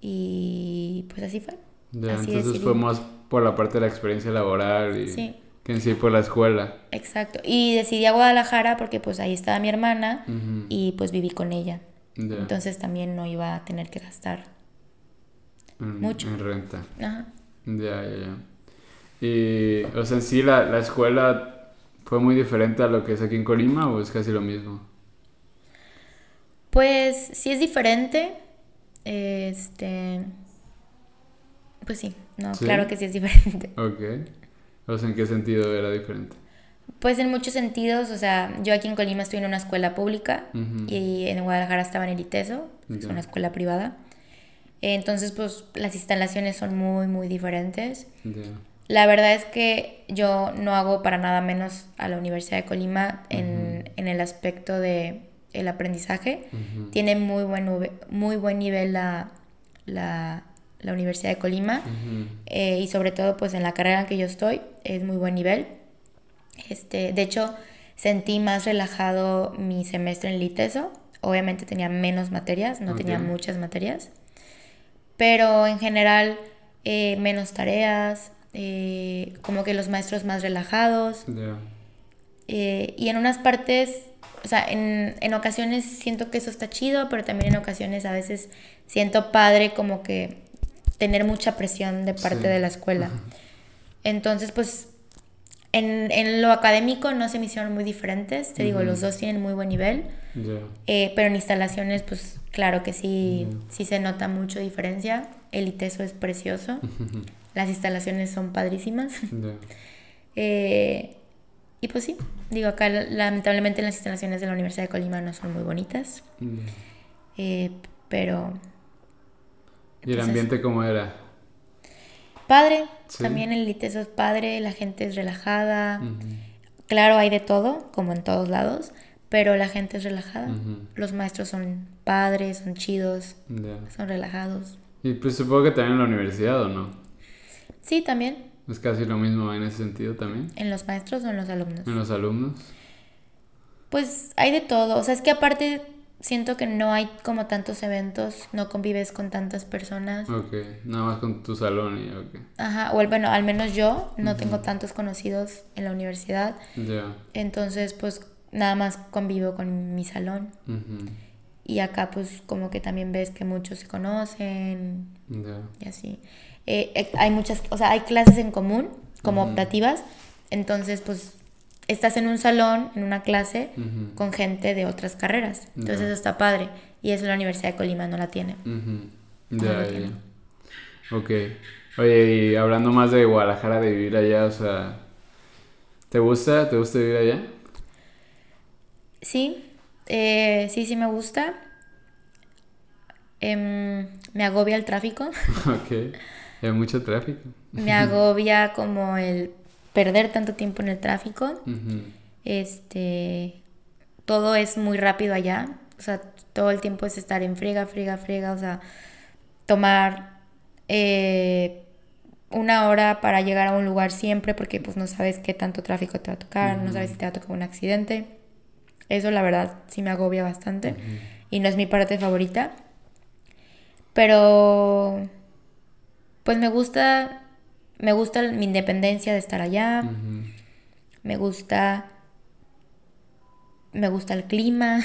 Y pues así fue. entonces fue más por la parte de la experiencia laboral y que en sí por la escuela. Exacto. Y decidí a Guadalajara porque pues ahí estaba mi hermana y pues viví con ella. Entonces también no iba a tener que gastar mucho. En renta. Ajá. Ya, ya, ya. Y, o sea, en sí la, la escuela fue muy diferente a lo que es aquí en Colima o es casi lo mismo? Pues sí es diferente. Este. Pues sí, no, claro que sí es diferente. Ok. O sea, ¿en qué sentido era diferente? Pues en muchos sentidos, o sea, yo aquí en Colima estoy en una escuela pública y en Guadalajara estaba en el ITESO, es una escuela privada. Entonces, pues las instalaciones son muy, muy diferentes. La verdad es que yo no hago para nada menos a la Universidad de Colima en, el aspecto de el aprendizaje. Tiene muy buen, muy buen nivel la, la, Universidad de Colima eh, y sobre todo pues en la carrera en que yo estoy es muy buen nivel. Este, de hecho, sentí más relajado mi semestre en Liteso. Obviamente tenía menos materias, no tenía muchas materias, pero en general eh, menos tareas, eh, como que los maestros más relajados. Eh, y en unas partes, o sea, en, en, ocasiones siento que eso está chido, pero también en ocasiones a veces siento padre como que tener mucha presión de parte de la escuela. Entonces, pues, en, en, lo académico no se me hicieron muy diferentes, te digo, los dos tienen muy buen nivel, eh, pero en instalaciones, pues, claro que sí, sí se nota mucho diferencia. El ITESO es precioso. Las instalaciones son padrísimas. Eh, y pues sí, digo, acá lamentablemente las instalaciones de la Universidad de Colima no son muy bonitas. Eh, pero... ¿Y el ambiente cómo era? Padre, también el ITESO es padre, la gente es relajada. Claro, hay de todo, como en todos lados, pero la gente es relajada. Los maestros son padres, son chidos, son relajados. Y pues supongo que también en la universidad, ¿o no? Sí, también. ¿Es casi lo mismo en ese sentido también? ¿En los maestros o en los alumnos? En los alumnos. Pues hay de todo. O sea, es que aparte siento que no hay como tantos eventos, no convives con tantas personas. Ok, nada más con tu salón y ok. Ajá, o bueno, al menos yo no tengo tantos conocidos en la universidad. Ya. Entonces, pues nada más convivo con mi salón. Y acá pues como que también ves que muchos se conocen. Ya. Y así. Eh, eh, hay muchas, o sea, hay clases en común, como optativas, entonces pues estás en un salón, en una clase, con gente de otras carreras. Entonces eso está padre. Y eso la Universidad de Colima no la tiene. Ya, ya. Ok. Oye, y hablando más de Guadalajara, de vivir allá, o sea, ¿te gusta? ¿Te gusta vivir allá? Sí, eh, sí, sí me gusta. Em, me agobia el tráfico. ok. Hay mucho tráfico. Me agobia como el perder tanto tiempo en el tráfico. Este, todo es muy rápido allá. O sea, todo el tiempo es estar en friega, friega, friega. O sea, tomar eh, una hora para llegar a un lugar siempre porque pues no sabes qué tanto tráfico te va a tocar, no sabes si te va a tocar un accidente. Eso la verdad sí me agobia bastante y no es mi parte favorita. Pero pues me gusta me gusta mi independencia de estar allá. Me gusta me gusta el clima.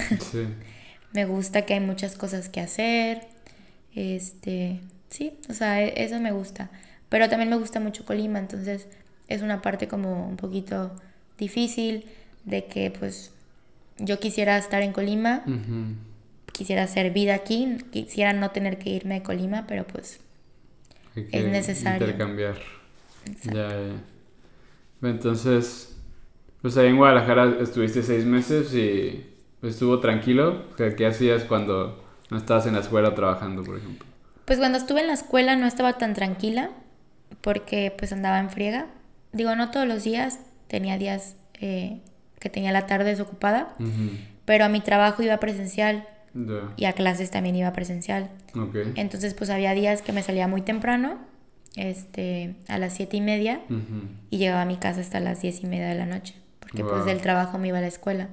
me gusta que hay muchas cosas que hacer. Este, sí, o sea, e, eso me gusta. Pero también me gusta mucho Colima, entonces es una parte como un poquito difícil de que pues yo quisiera estar en Colima, quisiera hacer vida aquí, quisiera no tener que irme de Colima, pero pues es necesario. Intercambiar. Ya, ya. Entonces, pues ahí en Guadalajara estuviste seis meses y pues, estuvo tranquilo. ¿Qué hacías cuando no estabas en la escuela trabajando, por ejemplo? Pues cuando estuve en la escuela no estaba tan tranquila porque pues andaba en friega. Digo, no todos los días, tenía días eh, que tenía la tarde desocupada, pero a mi trabajo iba presencial y a clases también iba presencial. Entonces pues había días que me salía muy temprano, este, a las siete y media, y llegaba a mi casa hasta las diez y media de la noche, porque pues del trabajo me iba a la escuela.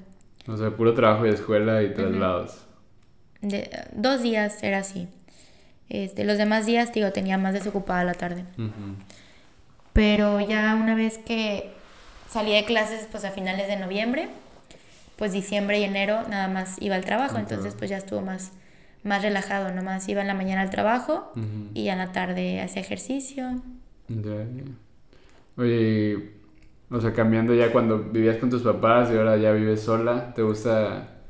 O sea, puro trabajo y escuela y traslados. De, dos días era así. Este, los demás días, digo, tenía más desocupada la tarde. Pero ya una vez que salí de clases, pues a finales de noviembre, pues diciembre y enero nada más iba al trabajo, entonces pues ya estuvo más, más relajado, nomás iba en la mañana al trabajo y en la tarde hacía ejercicio. Ya, Oye, o sea, cambiando ya cuando vivías con tus papás y ahora ya vives sola, ¿te gusta,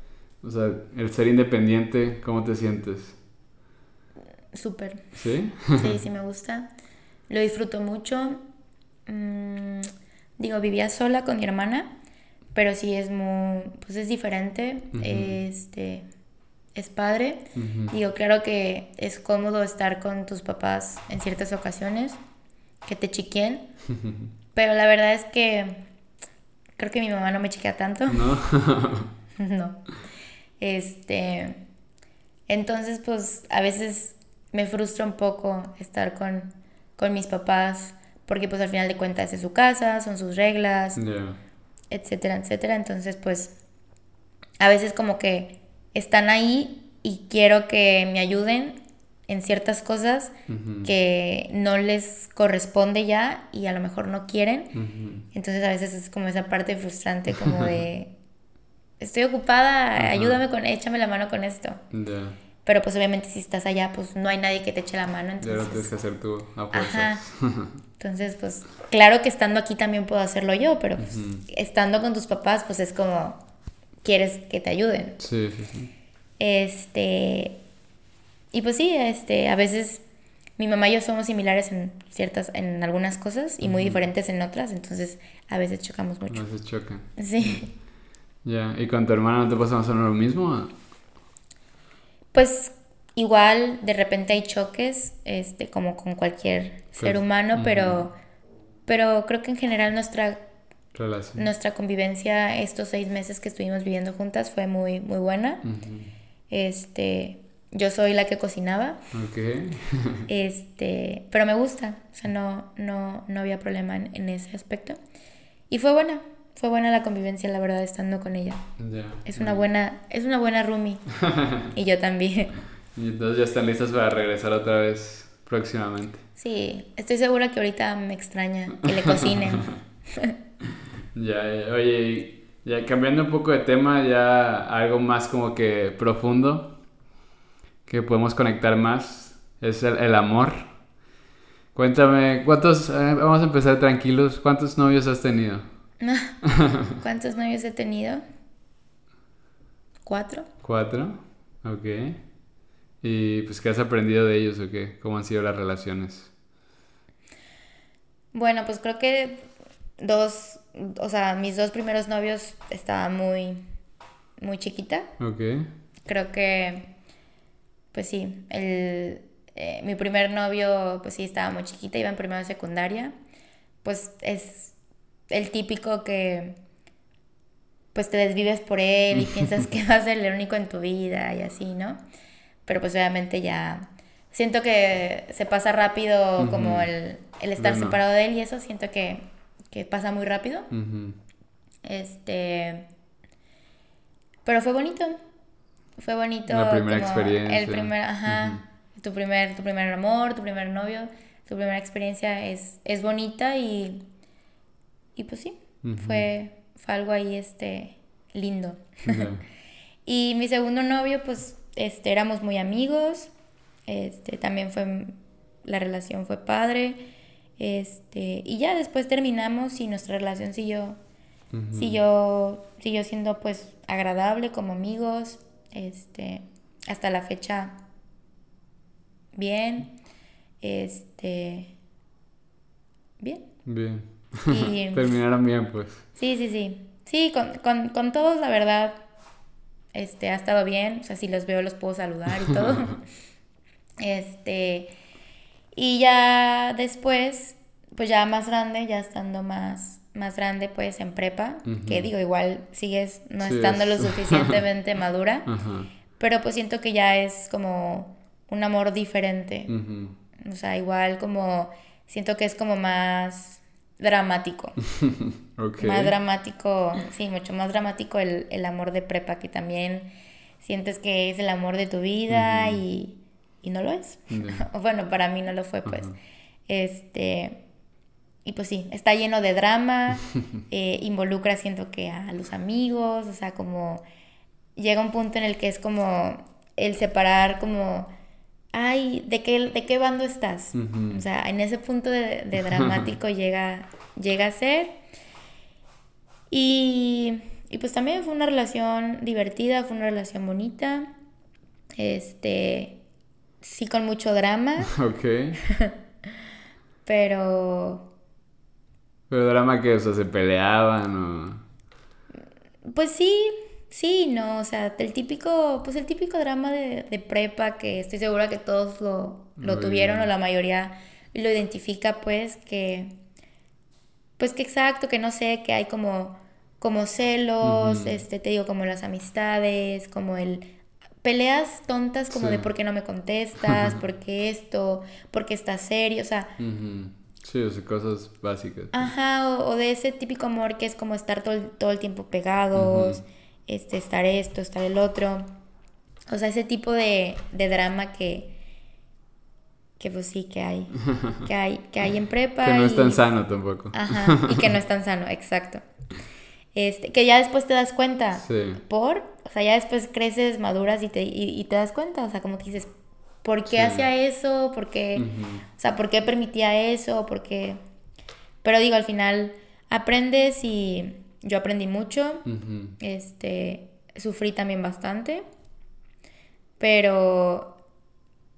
o sea, el ser independiente, cómo te sientes? Súper. ¿Sí? Sí, sí me gusta. Lo disfruto mucho. Mm, digo, vivía sola con mi hermana, pero sí es muy, pues es diferente. Este, es padre. Digo, claro que es cómodo estar con tus papás en ciertas ocasiones, que te chiquen. pero la verdad es que creo que mi mamá no me chiquea tanto. No. no. Este, entonces, pues a veces me frustra un poco estar con, con mis papás, porque pues al final de cuentas es su casa, son sus reglas, etcétera, etcétera. Entonces pues a veces como que están ahí y quiero que me ayuden en ciertas cosas que no les corresponde ya y a lo mejor no quieren. Entonces a veces es como esa parte frustrante como de estoy ocupada, ayúdame con, échame la mano con esto. Pero pues obviamente si estás allá, pues no hay nadie que te eche la mano. Entonces... Ya lo tienes que hacer tú, Ajá. Entonces, pues claro que estando aquí también puedo hacerlo yo, pero pues, estando con tus papás, pues es como quieres que te ayuden. Sí, sí, sí. Este, y pues sí, este, a veces mi mamá y yo somos similares en ciertas, en algunas cosas y muy diferentes en otras, entonces a veces chocamos mucho. A veces chocan. Sí. Ya, ¿y con tu hermana no te pasa más o menos lo mismo? Pues igual de repente hay choques, este, como con cualquier ser humano, pero, pero creo que en general nuestra nuestra convivencia estos seis meses que estuvimos viviendo juntas fue muy, muy buena. Este, yo soy la que cocinaba. este, pero me gusta, o sea, no, no, no había problema en, ese aspecto. Y fue buena, fue buena la convivencia, la verdad, estando con ella. Es una buena, es una buena roomie. y yo también. Y entonces ya están listas para regresar otra vez próximamente. Sí, estoy segura que ahorita me extraña que le cocinen. ya, oye, ya cambiando un poco de tema, ya algo más como que profundo, que podemos conectar más, es el, amor. Cuéntame, ¿cuántos, eh, vamos a empezar tranquilos, ¿cuántos novios has tenido? ¿Cuántos novios he tenido? ¿Cuatro? ¿Cuatro? Ok. ¿Y pues qué has aprendido de ellos o qué? ¿Cómo han sido las relaciones? Bueno, pues creo que dos, o sea, mis dos primeros novios estaba muy, muy chiquita. Ok. Creo que, pues sí, el, eh, mi primer novio, pues sí, estaba muy chiquita, iba en primero de secundaria. Pues es el típico que pues te desvives por él y piensas que va a ser el único en tu vida y así, ¿no? Pero pues obviamente ya siento que se pasa rápido como el, el estar separado de él y eso siento que, que pasa muy rápido. Este... Pero fue bonito. Fue bonito. La primera experiencia. El primer, ajá. tu, primer, tu primer amor, tu primer novio, tu primera experiencia es, es bonita y, y pues sí, fue, fue algo ahí este, lindo. y mi segundo novio, pues este, éramos muy amigos. Este, también fue, la relación fue padre. Este, y ya después terminamos y nuestra relación siguió, siguió, siguió siendo pues agradable como amigos. Este, hasta la fecha, bien. Este, bien. Bien. Terminaron bien, pues. Sí, sí, sí. Sí, con, con, con todos, la verdad, este, ha estado bien. O sea, si los veo, los puedo saludar y todo. este, y ya después, pues ya más grande, ya estando más, más grande, pues en prepa, que digo, igual sigues no estando lo suficientemente madura, pero pues siento que ya es como un amor diferente. O sea, igual como, siento que es como más dramático. Más dramático, sí, mucho más dramático el, el, amor de prepa, que también sientes que es el amor de tu vida y, y, no lo es. bueno, para mí no lo fue, pues. Este, y pues sí, está lleno de drama, eh, involucra, siento que a los amigos, o sea, como llega un punto en el que es como el separar como ay, ¿de qué, de qué bando estás? O sea, en ese punto de, dramático llega, llega a ser. Y, y, pues también fue una relación divertida, fue una relación bonita. Este, sí con mucho drama. Ok. Pero... Pero drama que, o sea, se peleaban o... Pues sí, Sí, no, o sea, el típico, pues el típico drama de, de prepa que estoy segura que todos lo, lo tuvieron o la mayoría lo identifica, pues que, pues que exacto, que no sé, que hay como, como celos, este, te digo, como las amistades, como el peleas tontas como de por qué no me contestas, por qué esto, por qué estás serio, o sea... Sí, o sea, cosas básicas. Ajá, o, de ese típico amor que es como estar todo, todo el tiempo pegados este, estar esto, estar el otro. O sea, ese tipo de, de drama que, que pues sí, que hay, que hay, que hay en prepa. Que no es tan sano tampoco. Ajá, y que no es tan sano, exacto. Este, que ya después te das cuenta. Sí. Por, o sea, ya después creces, maduras y te, y, te das cuenta, o sea, como que dices, ¿por qué hacía eso? ¿Por qué, o sea, por qué permitía eso? ¿Por qué? Pero digo, al final aprendes y yo aprendí mucho, este, sufrí también bastante, pero,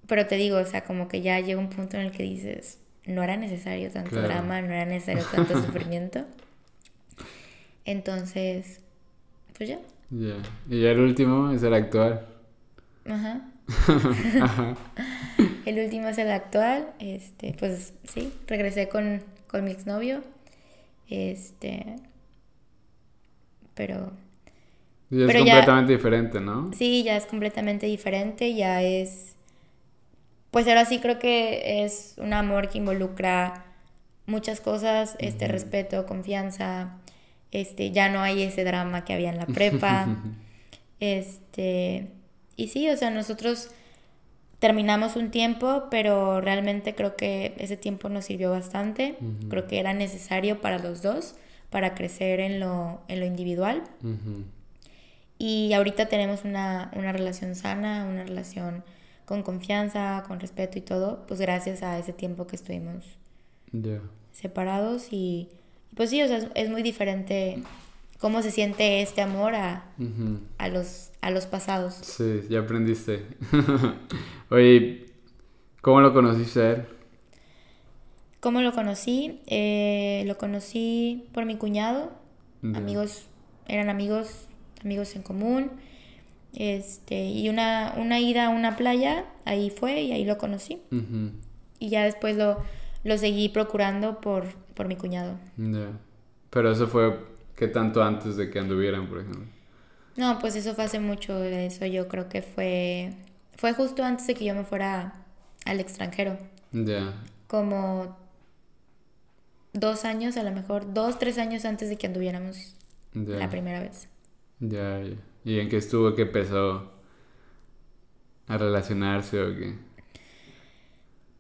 pero te digo, o sea, como que ya llega un punto en el que dices, no era necesario tanto drama, no era necesario tanto sufrimiento. Entonces, pues ya. Ya. Y ya el último es el actual. Ajá. el último es el actual. Este, pues sí, regresé con, con mi exnovio. Este, pero... es completamente diferente, ¿no? Sí, ya es completamente diferente, ya es... Pues ahora sí creo que es un amor que involucra muchas cosas, este respeto, confianza, este, ya no hay ese drama que había en la prepa. este, y sí, o sea, nosotros terminamos un tiempo, pero realmente creo que ese tiempo nos sirvió bastante. Creo que era necesario para los dos para crecer en lo, en lo individual. Y ahorita tenemos una, relación sana, una relación con confianza, con respeto y todo, pues gracias a ese tiempo que estuvimos separados y, pues sí, o sea, es, muy diferente cómo se siente este amor a, a, los, a los pasados. Sí, ya aprendiste. Oye, ¿cómo lo conociste a él? ¿Cómo lo conocí? Eh, lo conocí por mi cuñado. Amigos, eran amigos, amigos en común. Este, y una, una ida a una playa, ahí fue y ahí lo conocí. Y ya después lo, lo seguí procurando por, por mi cuñado. Pero eso fue ¿Qué tanto antes de que anduvieran, por ejemplo? No, pues eso fue hace mucho, eso yo creo que fue, fue justo antes de que yo me fuera al extranjero. Ya. Como dos años, a lo mejor, dos, tres años antes de que anduviéramos Ya. la primera vez. Ya, ya. ¿Y en qué estuvo que empezó a relacionarse o qué?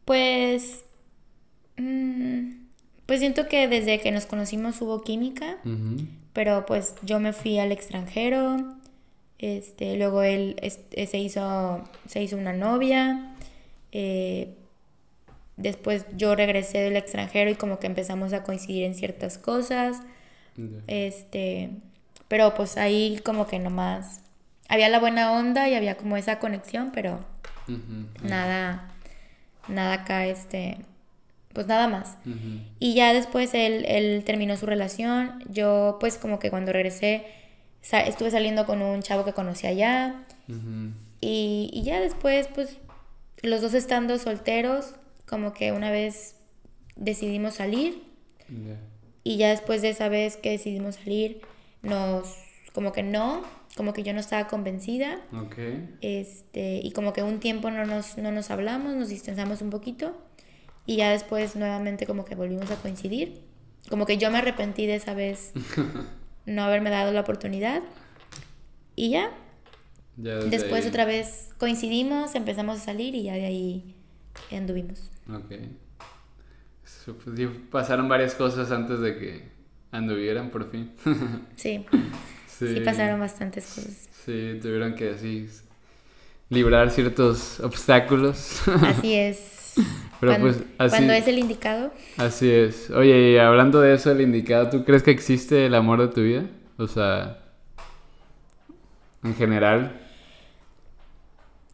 Pues, mm, pues siento que desde que nos conocimos hubo química, pero pues yo me fui al extranjero, este, luego él este, se hizo, se hizo una novia, eh, después yo regresé del extranjero y como que empezamos a coincidir en ciertas cosas, este, pero pues ahí como que nomás había la buena onda y había como esa conexión, pero nada, nada acá, este, pues nada más. Y ya después él, él terminó su relación. Yo, pues, como que cuando regresé, sa- estuve saliendo con un chavo que conocí allá. Y, y ya después, pues, los dos estando solteros, como que una vez decidimos salir. Y ya después de esa vez que decidimos salir, nos, como que no, como que yo no estaba convencida. Este, y como que un tiempo no nos, no nos hablamos, nos distanciamos un poquito y ya después nuevamente como que volvimos a coincidir. Como que yo me arrepentí de esa vez no haberme dado la oportunidad y ya. Ya Después ahí- otra vez coincidimos, empezamos a salir y ya de ahí anduvimos. Ok. Pues, pasaron varias cosas antes de que anduvieran por fin. Sí, sí. sí pasaron bastantes cosas. Sí, tuvieron que así librar ciertos obstáculos. Así es. Pero cuando, pues así, cuando es el indicado, así es. Oye, y hablando de eso, el indicado, ¿tú crees que existe el amor de tu vida? O sea, en general,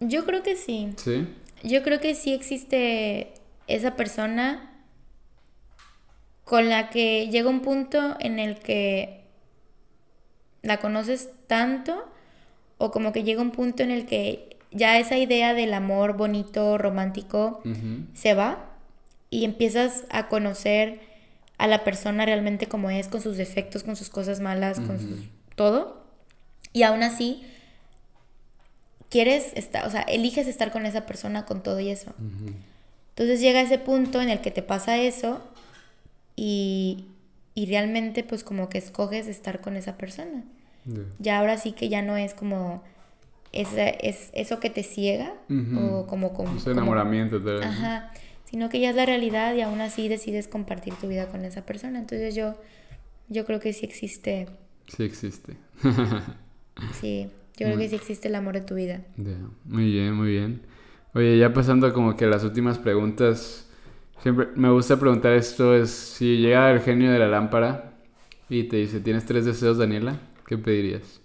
yo creo que sí. ¿sí? Yo creo que sí existe esa persona con la que llega un punto en el que la conoces tanto o como que llega un punto en el que ya esa idea del amor bonito, romántico, se va y empiezas a conocer a la persona realmente como es, con sus defectos, con sus cosas malas, con sus todo. Y aún así quieres estar, o sea, eliges estar con esa persona con todo y eso. Entonces llega ese punto en el que te pasa eso y, y realmente pues como que escoges estar con esa persona. Ya ahora sí que ya no es como esa, es eso que te ciega o como, como Ese enamoramiento. Ajá, sino que ya es la realidad y aún así decides compartir tu vida con esa persona. Entonces yo, yo creo que sí existe, Sí existe. sí, yo creo que sí existe el amor de tu vida. Muy bien, muy bien. Oye, ya pasando como que las últimas preguntas, siempre me gusta preguntar esto, es si llega el genio de la lámpara y te dice, ¿tienes tres deseos, Daniela? ¿Qué pedirías?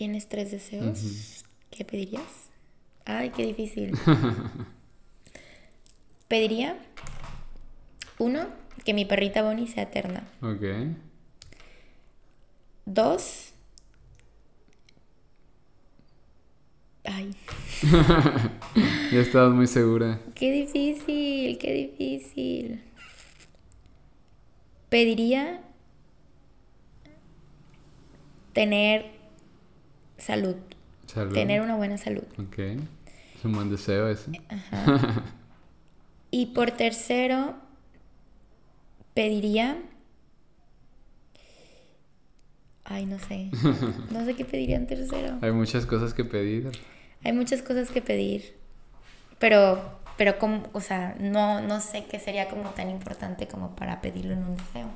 ¿Tienes tres deseos? ¿Qué pedirías? Ay, qué difícil. Pediría, uno, que mi perrita Bonnie sea eterna. Ok. Dos, ay, Ya estabas muy segura. qué difícil, qué difícil. Pediría tener salud, Salud. tener una buena salud. Ok. Es un buen deseo ese. Y por tercero, pediría... Ay, no sé. No sé qué pediría en tercero. Hay muchas cosas que pedir. Hay muchas cosas que pedir. Pero, pero como, o sea, no, no sé qué sería como tan importante como para pedirlo en un deseo.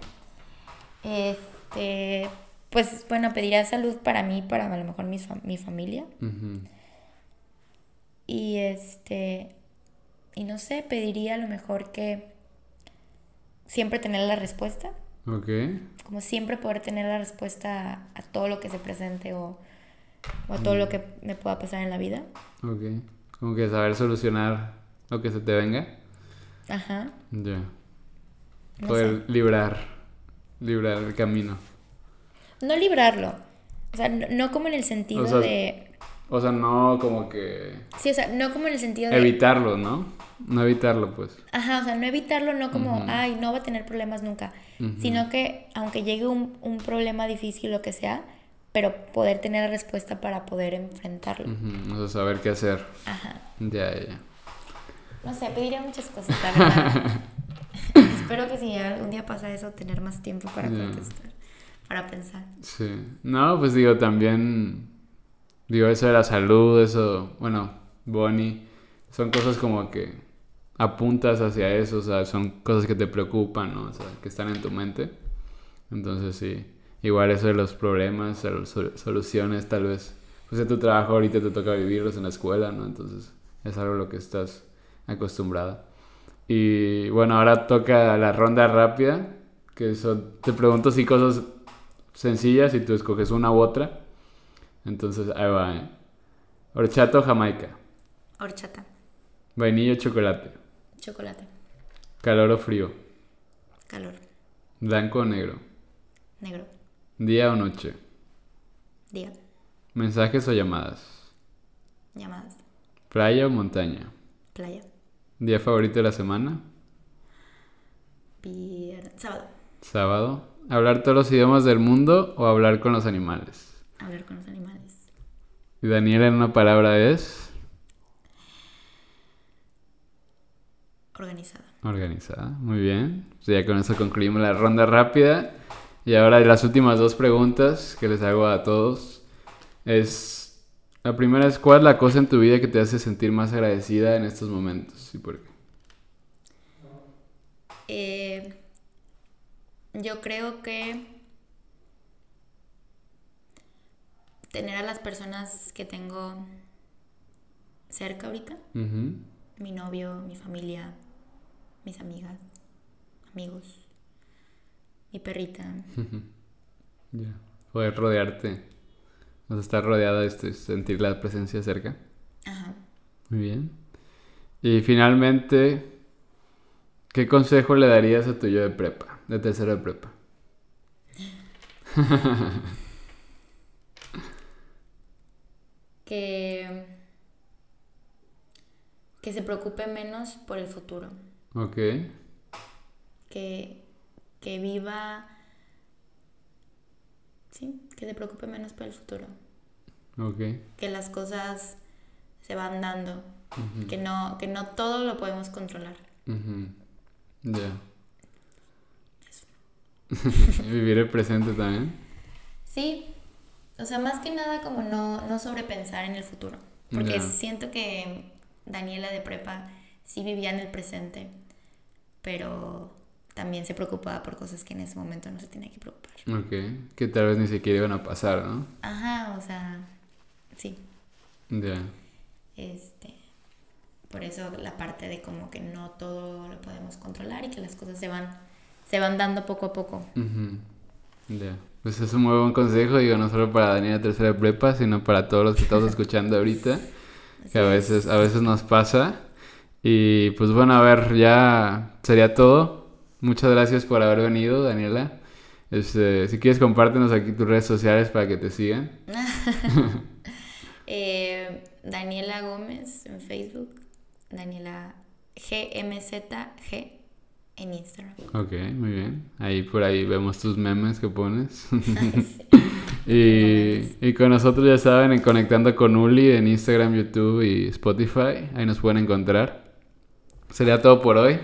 Este, pues bueno, pediría salud para mí, para a lo mejor mi, fam- mi familia. Y este, y no sé, pediría a lo mejor que siempre tener la respuesta, Ok. como siempre poder tener la respuesta a, a todo lo que se presente o, o a todo lo que me pueda pasar en la vida. Ok. Como que saber solucionar lo que se te venga. Ajá. Ya. No Poder librar. Librar el camino. No librarlo. O sea, no, no como en el sentido O sea, de... O sea, no como que... Sí, o sea, no como en el sentido de... Evitarlo, ¿no? No evitarlo, pues. Ajá, o sea, no evitarlo, no como, ay, no va a tener problemas nunca, sino que aunque llegue un, un, problema difícil, lo que sea, pero poder tener la respuesta para poder enfrentarlo. O sea, saber qué hacer. Ajá. Ya, ya. No sé, pediría muchas cosas, la verdad. Espero que si algún día pasa eso, tener más tiempo para contestar, para pensar. Sí. No, pues digo, también, digo, eso de la salud, eso, bueno, Bonnie, son cosas como que apuntas hacia eso, o sea, son cosas que te preocupan, ¿no? O sea, que están en tu mente. Entonces, sí, igual eso de los problemas, soluciones, tal vez, pues en tu trabajo ahorita te toca vivirlos en la escuela, ¿no? Entonces, es algo a lo que estás acostumbrada. Y bueno, ahora toca la ronda rápida, que te pregunto si cosas sencillas y tú escoges una u otra. Entonces, ahí va. ¿eh? Horchata o jamaica. Horchata. Vainilla o chocolate. Chocolate. Calor o frío. Calor. Blanco o negro. Negro. Día o noche. Día. Mensajes o llamadas. Llamadas. Playa o montaña. Playa. ¿Día favorito de la semana? Sábado. Sábado. ¿Hablar todos los idiomas del mundo o hablar con los animales? Hablar con los animales. ¿Y Daniela en una palabra es? Organizada. Organizada, muy bien. Pues ya con eso concluimos la ronda rápida. Y ahora las últimas dos preguntas que les hago a todos es la primera es, ¿cuál es la cosa en tu vida que te hace sentir más agradecida en estos momentos? ¿Y por qué? Eh, yo creo que tener a las personas que tengo cerca ahorita, mi novio, mi familia, mis amigas, amigos, mi perrita. Ya, poder rodearte o sea, estar rodeada de este, sentir la presencia cerca. Ajá. Muy bien. Y finalmente, ¿qué consejo le darías a tu yo de prepa, de tercero de prepa? que que se preocupe menos por el futuro. Ok. Que, que viva sí, que se preocupe menos por el futuro. Ok. Que las cosas se van dando. que, no, que no todo lo podemos controlar. Ya. Vivir el presente también. Sí. O sea, más que nada como no, no sobrepensar en el futuro. Porque siento que Daniela de prepa sí vivía en el presente, pero también se preocupaba por cosas que en ese momento no se tenía que preocupar. Ok, que tal vez ni siquiera iban a pasar, ¿no? Ajá, o sea, sí. Ya. Este, por eso la parte de como que no todo lo podemos controlar y que las cosas se van, se van dando poco a poco. Ya. Pues es un muy buen consejo, digo, no solo para Daniela Tercera de Prepa, sino para todos los que estamos escuchando ahorita, que a veces, a veces nos pasa. Y pues bueno, a ver, ya sería todo. Muchas gracias por haber venido, Daniela. Este, si quieres, compártenos aquí tus redes sociales para que te sigan. Eh, Daniela Gómez en Facebook. Daniela GMZG en Instagram. Ok, muy bien. Ahí por ahí vemos tus memes que pones. y, y, con nosotros ya saben, en Conectando con Uli en Instagram, YouTube y Spotify. Ahí nos pueden encontrar. Sería todo por hoy.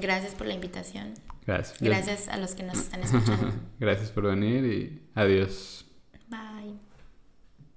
Gracias por la invitación. Gracias. Gracias a los que nos están escuchando. Gracias por venir y adiós. Bye.